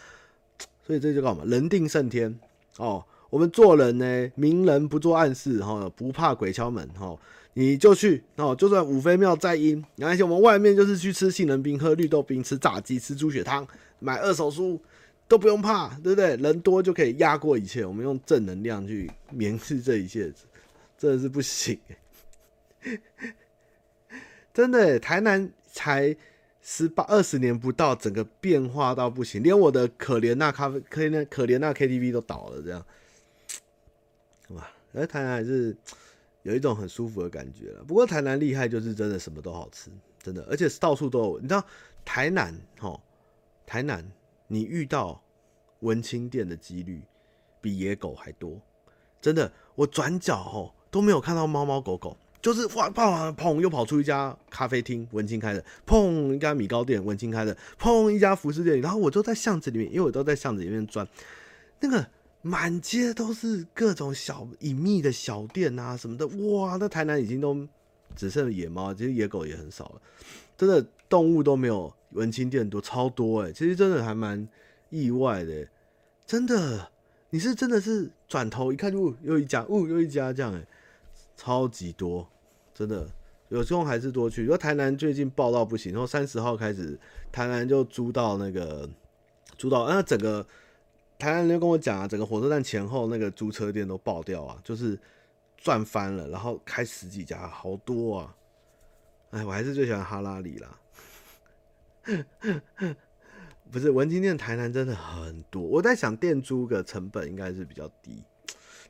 所以这就叫什么？人定胜天哦。我们做人呢，明人不做暗事，哈，不怕鬼敲门，哈，你就去哦。就算五妃庙再阴，而且我们外面就是去吃杏仁冰、喝绿豆冰、吃炸鸡、吃猪血汤、买二手书。都不用怕，对不对？人多就可以压过一切。我们用正能量去免治这一切，真的是不行。<laughs> 真的，台南才十八二十年不到，整个变化到不行，连我的可怜那咖啡、可怜可怜那 KTV 都倒了，这样。哇，而台南还是有一种很舒服的感觉了。不过台南厉害就是真的什么都好吃，真的，而且到处都有。你知道台南哦，台南你遇到文青店的几率比野狗还多，真的。我转角齁都没有看到猫猫狗狗，就是哇砰砰又跑出一家咖啡厅，文青开的，砰一家米糕店，文青开的，砰一家服饰店，然后我就在巷子里面，因为我都在巷子里面转，那个。满街都是各种小隐秘的小店啊什么的，哇！那台南已经都只剩野猫，其实野狗也很少了，真的动物都没有文青店多，超多哎、欸！其实真的还蛮意外的、真的，你是真的是转头一看就又一家，哦又一家这样哎、欸，超级多，真的有空还是多去。如果台南最近爆到不行，然后三十号开始台南就租到那个租到，那整个。台南人就跟我讲啊，整个火车站前后那个租车店都爆掉啊，就是赚翻了，然后开十几家，好多啊！哎，我还是最喜欢哈拉里啦。<laughs> 不是文青店，台南真的很多。我在想，店租个成本应该是比较低，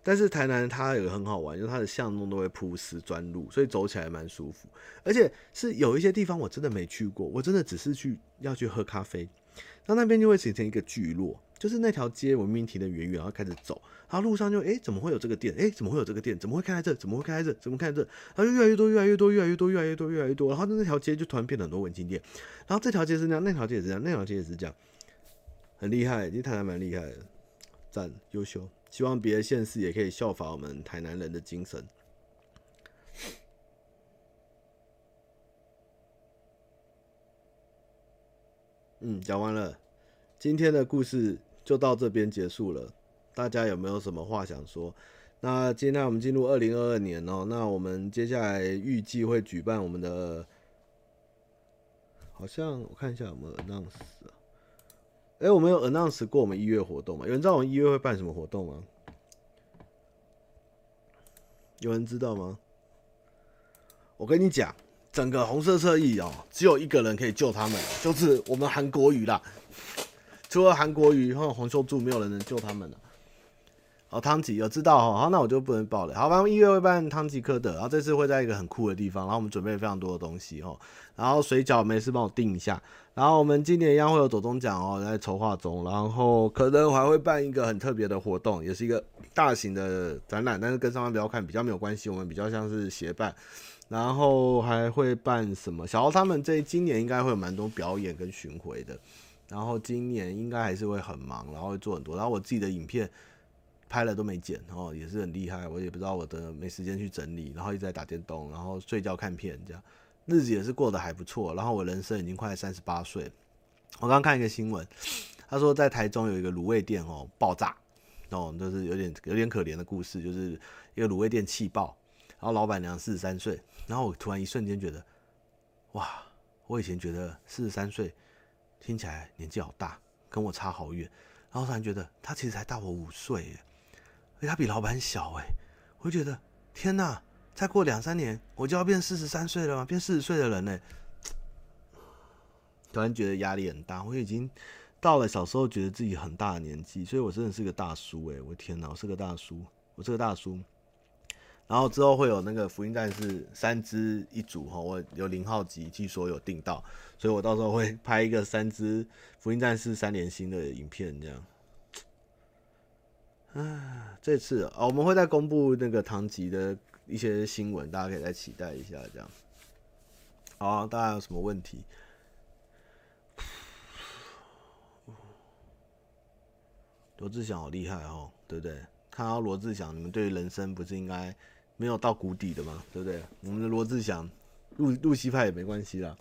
但是台南它有个很好玩，就是它的巷弄都会铺石砖路，所以走起来蛮舒服。而且是有一些地方我真的没去过，我真的只是去要去喝咖啡，那那边就会形成一个聚落。就是那条街，我明明停的远远，然后开始走，然后路上就哎、怎么会有这个店？哎、怎么会有这个店？怎么会开在这？怎么会开在这？怎么开在这？然后就越来越多，越来越多，越来越多，越来越多，越来越多。然后那条街就突然变了很多文青店。然后这条街是这样，那条街也是这样，那条街也是这样，很厉害，其实台南蛮厉害的，赞，优秀。希望别的县市也可以效仿我们台南人的精神。嗯，讲完了，今天的故事。就到这边结束了，大家有没有什么话想说？那今天我们进入二零二二年哦，那我们接下来预计会举办我们的，好像我看一下有没有 announce 啊？哎、我们有 announce 过我们一月活动吗？有人知道我们一月会办什么活动吗？有人知道吗？我跟你讲，整个红色侧翼哦，只有一个人可以救他们，就是我们韩国瑜啦。除了韩国瑜和洪秀柱，没有人能救他们了。好，汤吉有知道哈，好，那我就不能报了。好，反正一月会办汤吉科德，然后这次会在一个很酷的地方，然后我们准备非常多的东西哈。然后水饺没事帮我订一下。然后我们今年一样会有走钟奖哦，在筹划中。然后可能我还会办一个很特别的活动，也是一个大型的展览，但是跟上班不要看比较没有关系，我们比较像是协办。然后还会办什么？小豪他们这今年应该会有蛮多表演跟巡回的。然后今年应该还是会很忙，然后会做很多。然后我自己的影片拍了都没剪，然后也是很厉害。我也不知道我的没时间去整理，然后一直在打电动，然后睡觉看片，这样日子也是过得还不错。然后我人生已经快三十八岁。我刚刚看一个新闻，他说在台中有一个卤味店哦爆炸，哦就是有点有点可怜的故事，就是一个卤味店气爆，然后老板娘四十三岁。然后我突然一瞬间觉得，哇，我以前觉得四十三岁。听起来年纪好大，跟我差好远，然后突然觉得他其实才大我五岁耶，而他比老板小哎，我就觉得天哪，再过两三年我就要变四十三岁了吗？变四十岁的人呢？突然觉得压力很大，我已经到了小时候觉得自己很大的年纪，所以我真的是个大叔哎，我天哪，我是个大叔，我是个大叔。然后之后会有那个福音战士三只一组哈，我有零号机，据说有订到，所以我到时候会拍一个三只福音战士三连星的影片，这样。啊，这次啊，我们会再公布那个唐吉的一些新闻，大家可以再期待一下，这样。好，大家有什么问题？罗志祥好厉害哦，对不对？看到罗志祥，你们对人生不是应该？没有到谷底的嘛，对不对？我们的罗志祥，入入西派也没关系啦，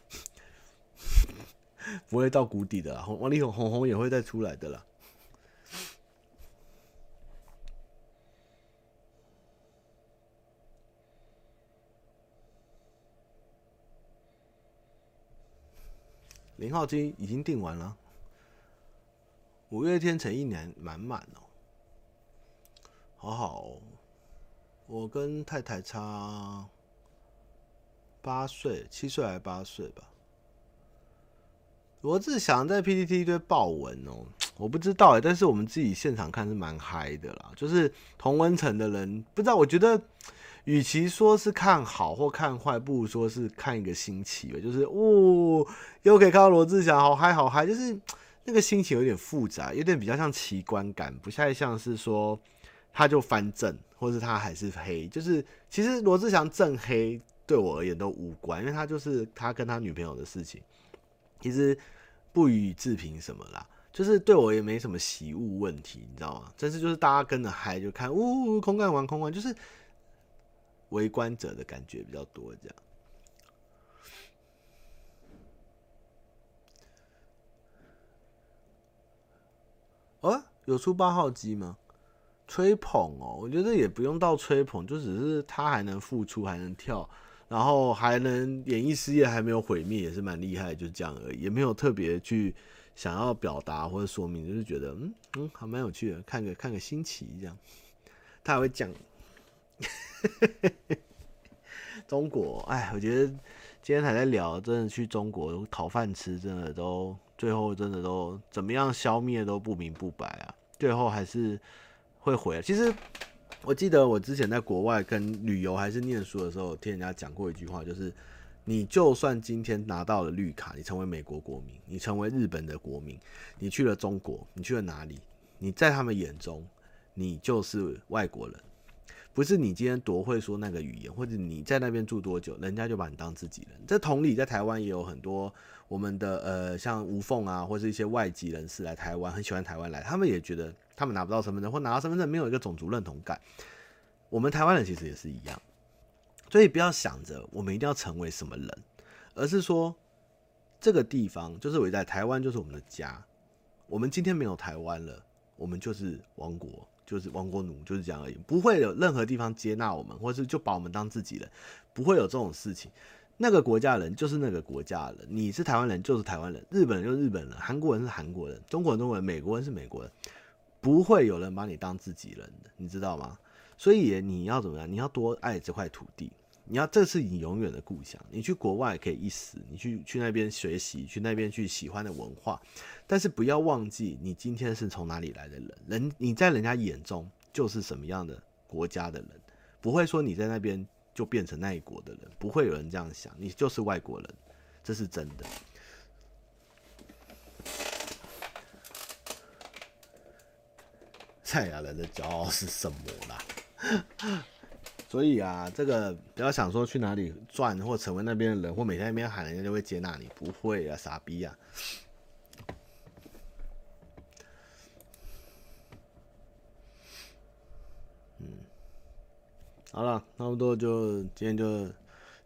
<laughs> 不会到谷底的啦。王力宏红红也会再出来的啦。零号机已经订完了，五月天成一年满满哦，好好哦。我跟太太差八岁，七岁还是八岁吧。罗志祥在 PTT 一堆爆文哦，<tsk> 我不知道哎，但是我们自己现场看是蛮嗨的啦。就是同温层的人，不知道，我觉得与其说是看好或看坏，不如说是看一个新奇吧。就是哦，又可以看到罗志祥，好嗨好嗨，就是那个心情有点复杂，有点比较像奇观感，不太像是说他就翻正，或是他还是黑。就是其实罗志祥正黑对我而言都无关，因为他就是他跟他女朋友的事情，其实不予置评什么啦。就是对我也没什么喜恶问题，你知道吗？但是就是大家跟着嗨就看，呜，空干玩空干，就是围观者的感觉比较多，这样。啊，有出八号机吗？吹捧哦，我觉得也不用到吹捧，就只是他还能复出，还能跳，然后还能演艺事业还没有毁灭，也是蛮厉害，就是这样而已，也没有特别去。想要表达或者说明，就是觉得嗯嗯还蛮有趣的，看个看个新奇这样。他还会讲 <laughs> 中国，哎，我觉得今天还在聊，真的去中国讨饭吃，真的都最后真的都怎么样消灭都不明不白啊，最后还是会回来。其实我记得我之前在国外跟旅游还是念书的时候，听人家讲过一句话，就是。你就算今天拿到了绿卡，你成为美国国民，你成为日本的国民，你去了中国，你去了哪里？你在他们眼中，你就是外国人，不是你今天多会说那个语言，或者你在那边住多久，人家就把你当自己人。这同理，在台湾也有很多我们的呃，像吴凤啊，或是一些外籍人士来台湾，很喜欢台湾来，他们也觉得他们拿不到身份证，或拿到身份证没有一个种族认同感。我们台湾人其实也是一样。所以不要想着我们一定要成为什么人，而是说这个地方就是我在台湾，就是我们的家。我们今天没有台湾了，我们就是亡国，就是亡国奴，就是这样而已。不会有任何地方接纳我们，或是就把我们当自己人，不会有这种事情。那个国家人就是那个国家人，你是台湾人就是台湾人，日本人就是日本人，韩国人是韩国人，中国人中国人，美国人是美国人，不会有人把你当自己人的，你知道吗？所以你要怎么样？你要多爱这块土地，你要这是你永远的故乡。你去国外可以一时，你去去那边学习，去那边去喜欢的文化，但是不要忘记你今天是从哪里来的人。人你在人家眼中就是什么样的国家的人，不会说你在那边就变成那一国的人，不会有人这样想，你就是外国人，这是真的。蔡亚人的骄傲是什么啦？<laughs> 所以啊，这个不要想说去哪里赚或成为那边的人，或每天那边喊人家就会接纳你，不会啊，傻逼啊！嗯，好了，差不多就今天就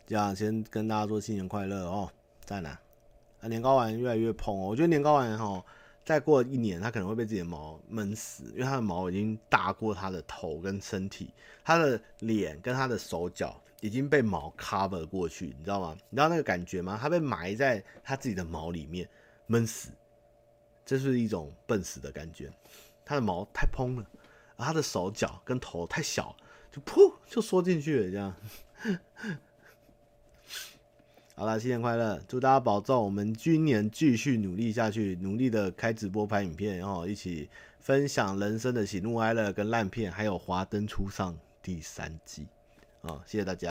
这样，先跟大家说新年快乐哦，在哪？啊，年糕丸越来越膨哦，我觉得年糕丸哈。再过一年，他可能会被自己的毛闷死，因为他的毛已经大过他的头跟身体，他的脸跟他的手脚已经被毛 cover 过去，你知道吗？你知道那个感觉吗？他被埋在他自己的毛里面闷死，这是一种笨死的感觉。他的毛太蓬了，而他的手脚跟头太小，就噗就缩进去了，这样。好了，新年快乐！祝大家保重，我们今年继续努力下去，努力的开直播拍影片，然后一起分享人生的喜怒哀乐跟烂片，还有《华灯初上》第三季。啊，谢谢大家。